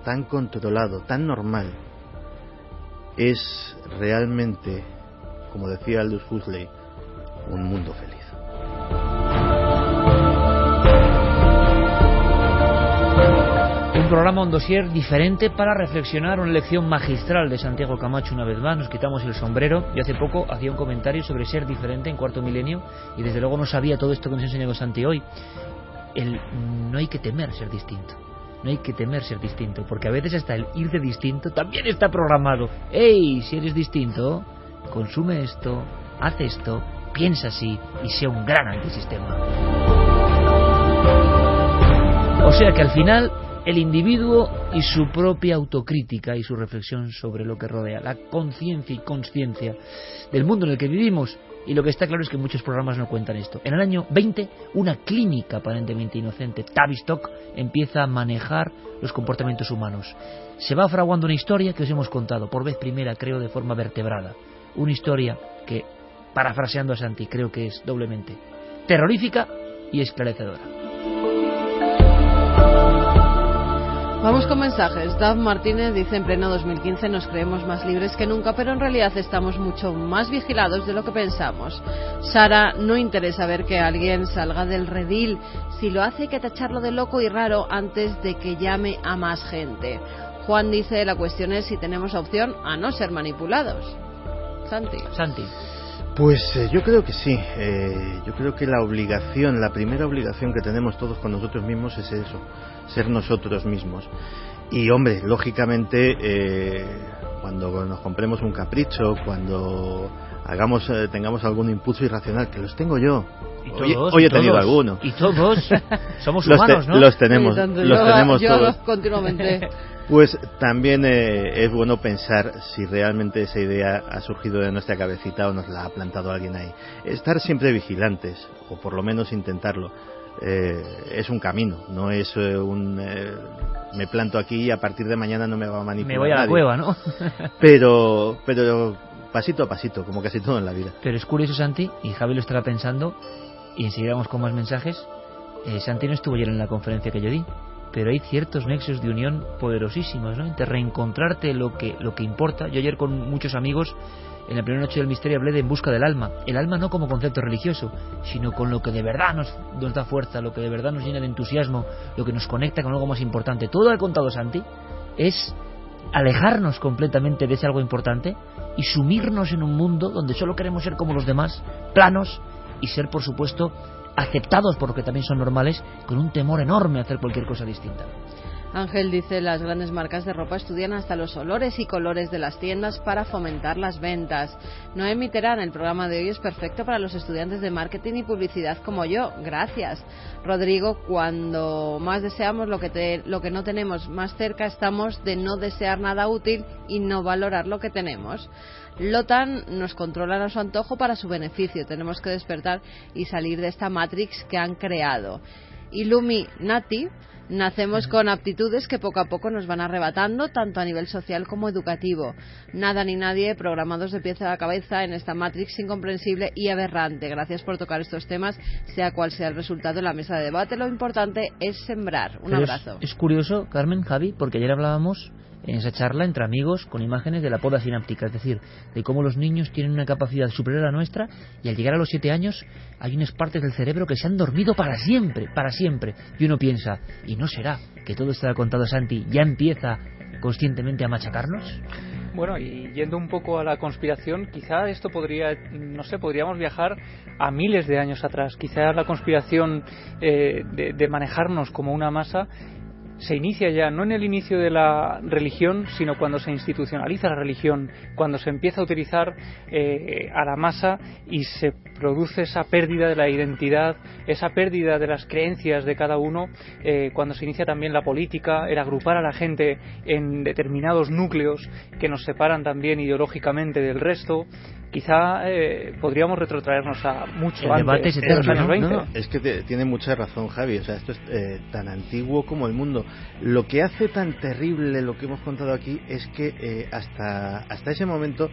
tan controlado, tan normal, es realmente, como decía Aldous Huxley, un mundo feliz. Programa, un dossier diferente para reflexionar una lección magistral de Santiago Camacho una vez más. Nos quitamos el sombrero. Yo hace poco hacía un comentario sobre ser diferente en cuarto milenio y desde luego no sabía todo esto que nos ha enseñado Santi hoy. El, no hay que temer ser distinto. No hay que temer ser distinto, porque a veces hasta el ir de distinto también está programado. ¡Ey! Si eres distinto, consume esto, haz esto, piensa así y sea un gran antisistema. O sea que al final el individuo y su propia autocrítica y su reflexión sobre lo que rodea, la conciencia y conciencia del mundo en el que vivimos Y lo que está claro es que muchos programas no cuentan esto. En el año 20, una clínica aparentemente inocente, Tavistock, empieza a manejar los comportamientos humanos. Se va fraguando una historia que os hemos contado, por vez primera, creo, de forma vertebrada. Una historia que, parafraseando a Santi, creo que es doblemente terrorífica y esclarecedora. Vamos con mensajes. Dav Martínez dice en pleno 2015 nos creemos más libres que nunca, pero en realidad estamos mucho más vigilados de lo que pensamos. Sara, no interesa ver que alguien salga del redil. Si lo hace hay que tacharlo de loco y raro antes de que llame a más gente. Juan dice la cuestión es si tenemos opción a no ser manipulados. Santi. Santi. Pues eh, yo creo que sí. Eh, yo creo que la obligación, la primera obligación que tenemos todos con nosotros mismos es eso, ser nosotros mismos. Y hombre, lógicamente, eh, cuando nos compremos un capricho, cuando hagamos, eh, tengamos algún impulso irracional, que los tengo yo. Y hoy, todos, hoy y he tenido todos. alguno. Y todos somos Los te- humanos, ¿no? Los tenemos, tanto. los Yo- tenemos yo todos. continuamente. Pues también eh, es bueno pensar si realmente esa idea ha surgido de nuestra cabecita o nos la ha plantado alguien ahí. Estar siempre vigilantes, o por lo menos intentarlo, eh, es un camino, no es eh, un... eh, me planto aquí y a partir de mañana no me va a manipular Me voy a la cueva, ¿no? Pero, pero pasito a pasito, como casi todo en la vida. Pero es curioso, Santi, y Javi lo estará pensando, y enseguida vamos con más mensajes. Eh, Santi no estuvo ayer en la conferencia que yo di, pero hay ciertos nexos de unión poderosísimos, ¿no? Entre reencontrarte lo que, lo que importa. Yo ayer con muchos amigos, en la primera noche del misterio, hablé de En busca del alma. El alma no como concepto religioso, sino con lo que de verdad nos, nos da fuerza, lo que de verdad nos llena de entusiasmo, lo que nos conecta con algo más importante. Todo lo que ha contado Santi es alejarnos completamente de ese algo importante y sumirnos en un mundo donde solo queremos ser como los demás, planos y ser, por supuesto, aceptados por lo que también son normales, con un temor enorme a hacer cualquier cosa distinta. Ángel dice las grandes marcas de ropa estudian hasta los olores y colores de las tiendas para fomentar las ventas. Noemi Terán, el programa de hoy es perfecto para los estudiantes de marketing y publicidad como yo. Gracias. Rodrigo, cuando más deseamos lo que, te- lo que no tenemos, más cerca estamos de no desear nada útil y no valorar lo que tenemos. Lotan nos controlan a su antojo para su beneficio. Tenemos que despertar y salir de esta matrix que han creado. Illuminati Nacemos con aptitudes que poco a poco nos van arrebatando, tanto a nivel social como educativo. Nada ni nadie programados de pieza a cabeza en esta matrix incomprensible y aberrante. Gracias por tocar estos temas, sea cual sea el resultado en la mesa de debate. Lo importante es sembrar. Un Pero es- abrazo. Es, curioso, Carmen, Javi, porque ayer hablábamos en esa charla entre amigos con imágenes de la poda sináptica, es decir, de cómo los niños tienen una capacidad superior a la nuestra y al llegar a los siete años hay unas partes del cerebro que se han dormido para siempre, para siempre. Y uno piensa, ¿y no será que todo esto que ha contado Santi ya empieza conscientemente a machacarnos? Bueno, y yendo un poco a la conspiración, quizá esto podría, no sé, podríamos viajar a miles de años atrás. Quizá la conspiración eh, de, de manejarnos como una masa se inicia ya no en el inicio de la religión, sino cuando se institucionaliza la religión, cuando se empieza a utilizar eh, a la masa y se produce esa pérdida de la identidad, esa pérdida de las creencias de cada uno, eh, cuando se inicia también la política, el agrupar a la gente en determinados núcleos que nos separan también ideológicamente del resto. Quizá eh, podríamos retrotraernos a mucho El antes, debate es de eterno, los años ¿no? 20. No, no, es que te- tiene mucha razón Javi, o sea, esto es eh, tan antiguo como el mundo. Lo que hace tan terrible lo que hemos contado aquí es que eh, hasta, hasta ese momento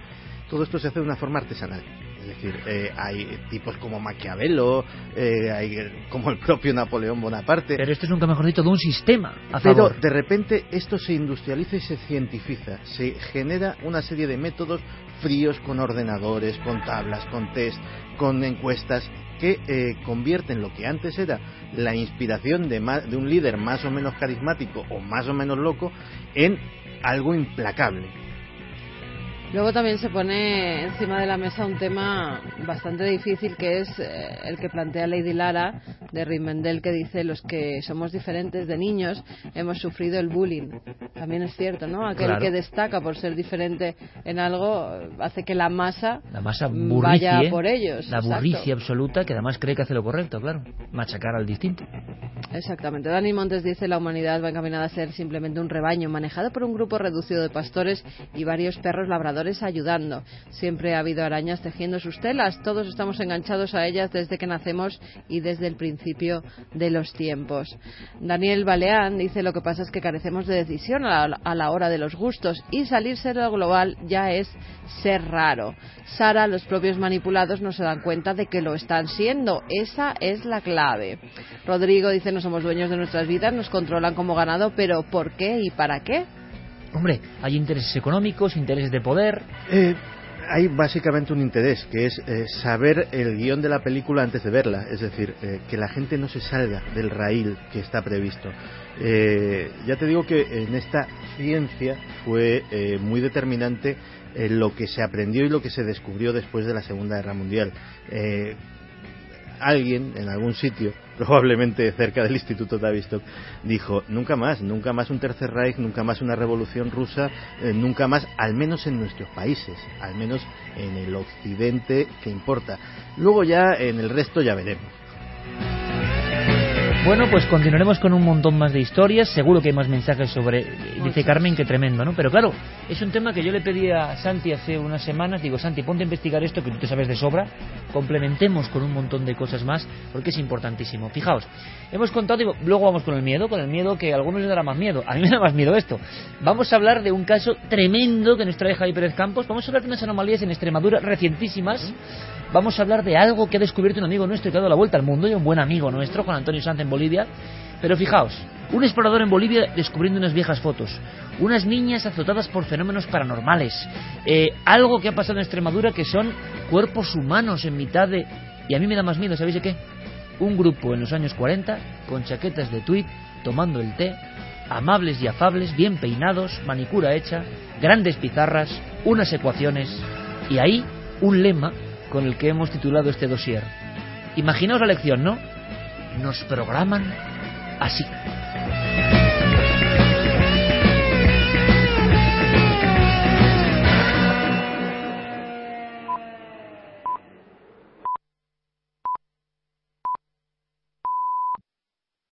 todo esto se hace de una forma artesanal. Es decir, eh, hay tipos como Maquiavelo, eh, hay como el propio Napoleón Bonaparte. Pero esto es nunca mejor dicho de un sistema a Pero favor. de repente esto se industrializa y se cientifica. Se genera una serie de métodos fríos con ordenadores, con tablas, con test, con encuestas que eh, convierten lo que antes era la inspiración de, ma- de un líder más o menos carismático o más o menos loco en algo implacable. Luego también se pone encima de la mesa un tema bastante difícil que es eh, el que plantea Lady Lara de Rimendel que dice los que somos diferentes de niños hemos sufrido el bullying. También es cierto, ¿no? Aquel Claro. que destaca por ser diferente en algo hace que la masa La masa burricie, vaya por ellos. la burricia absoluta que además cree que hace lo correcto, claro, machacar al distinto. Exactamente. Dani Montes dice la humanidad va encaminada a ser simplemente un rebaño manejado por un grupo reducido de pastores y varios perros labradores ayudando. Siempre ha habido arañas tejiendo sus telas. Todos estamos enganchados a ellas desde que nacemos y desde el principio de los tiempos. Daniel Baleán dice lo que pasa es que carecemos de decisión a la, a la hora de los gustos y salirse de lo global ya es ser raro. Sara, los propios manipulados no se dan cuenta de que lo están siendo. Esa es la clave. Rodrigo dice no somos dueños de nuestras vidas, nos controlan como ganado, pero ¿por qué y para qué? Hombre, hay intereses económicos, intereses de poder. Eh, hay básicamente un interés, que es eh, saber el guion de la película antes de verla, es decir, eh, que la gente no se salga del raíl que está previsto. Eh, ya te digo que en esta ciencia fue eh, muy determinante lo que se aprendió y lo que se descubrió después de la Segunda Guerra Mundial. Alguien en algún sitio, probablemente cerca del Instituto Tavistock, dijo, nunca más, nunca más un Tercer Reich, nunca más una revolución rusa, eh, nunca más, al menos en nuestros países, al menos en el occidente que importa. Luego ya en el resto ya veremos. Bueno, pues continuaremos con un montón más de historias. Seguro que hay más mensajes sobre. Dice Carmen que tremendo, ¿no? Pero claro, es un tema que yo le pedí a Santi hace unas semanas. Digo, Santi, ponte a investigar esto que tú te sabes de sobra. Complementemos con un montón de cosas más porque es importantísimo. Fijaos, hemos contado, digo, luego vamos con el miedo, con el miedo que a algunos les dará más miedo. A mí me da más miedo esto. Vamos a hablar de un caso tremendo que nos trae Javi Pérez Campos. Vamos a hablar de unas anomalías en Extremadura recientísimas. Vamos a hablar de algo que ha descubierto un amigo nuestro que ha dado la vuelta al mundo y un buen amigo nuestro, Juan Antonio Sanz en Bolivia. Pero fijaos, un explorador en Bolivia descubriendo unas viejas fotos, unas niñas azotadas por fenómenos paranormales, eh, algo que ha pasado en Extremadura que son cuerpos humanos en mitad de... Y a mí me da más miedo, ¿sabéis de qué? Un grupo en los años 40 con chaquetas de tweed, tomando el té, amables y afables, bien peinados, manicura hecha, grandes pizarras, unas ecuaciones y ahí un lema con el que hemos titulado este dossier. Imaginaos la lección, ¿no? Nos programan así.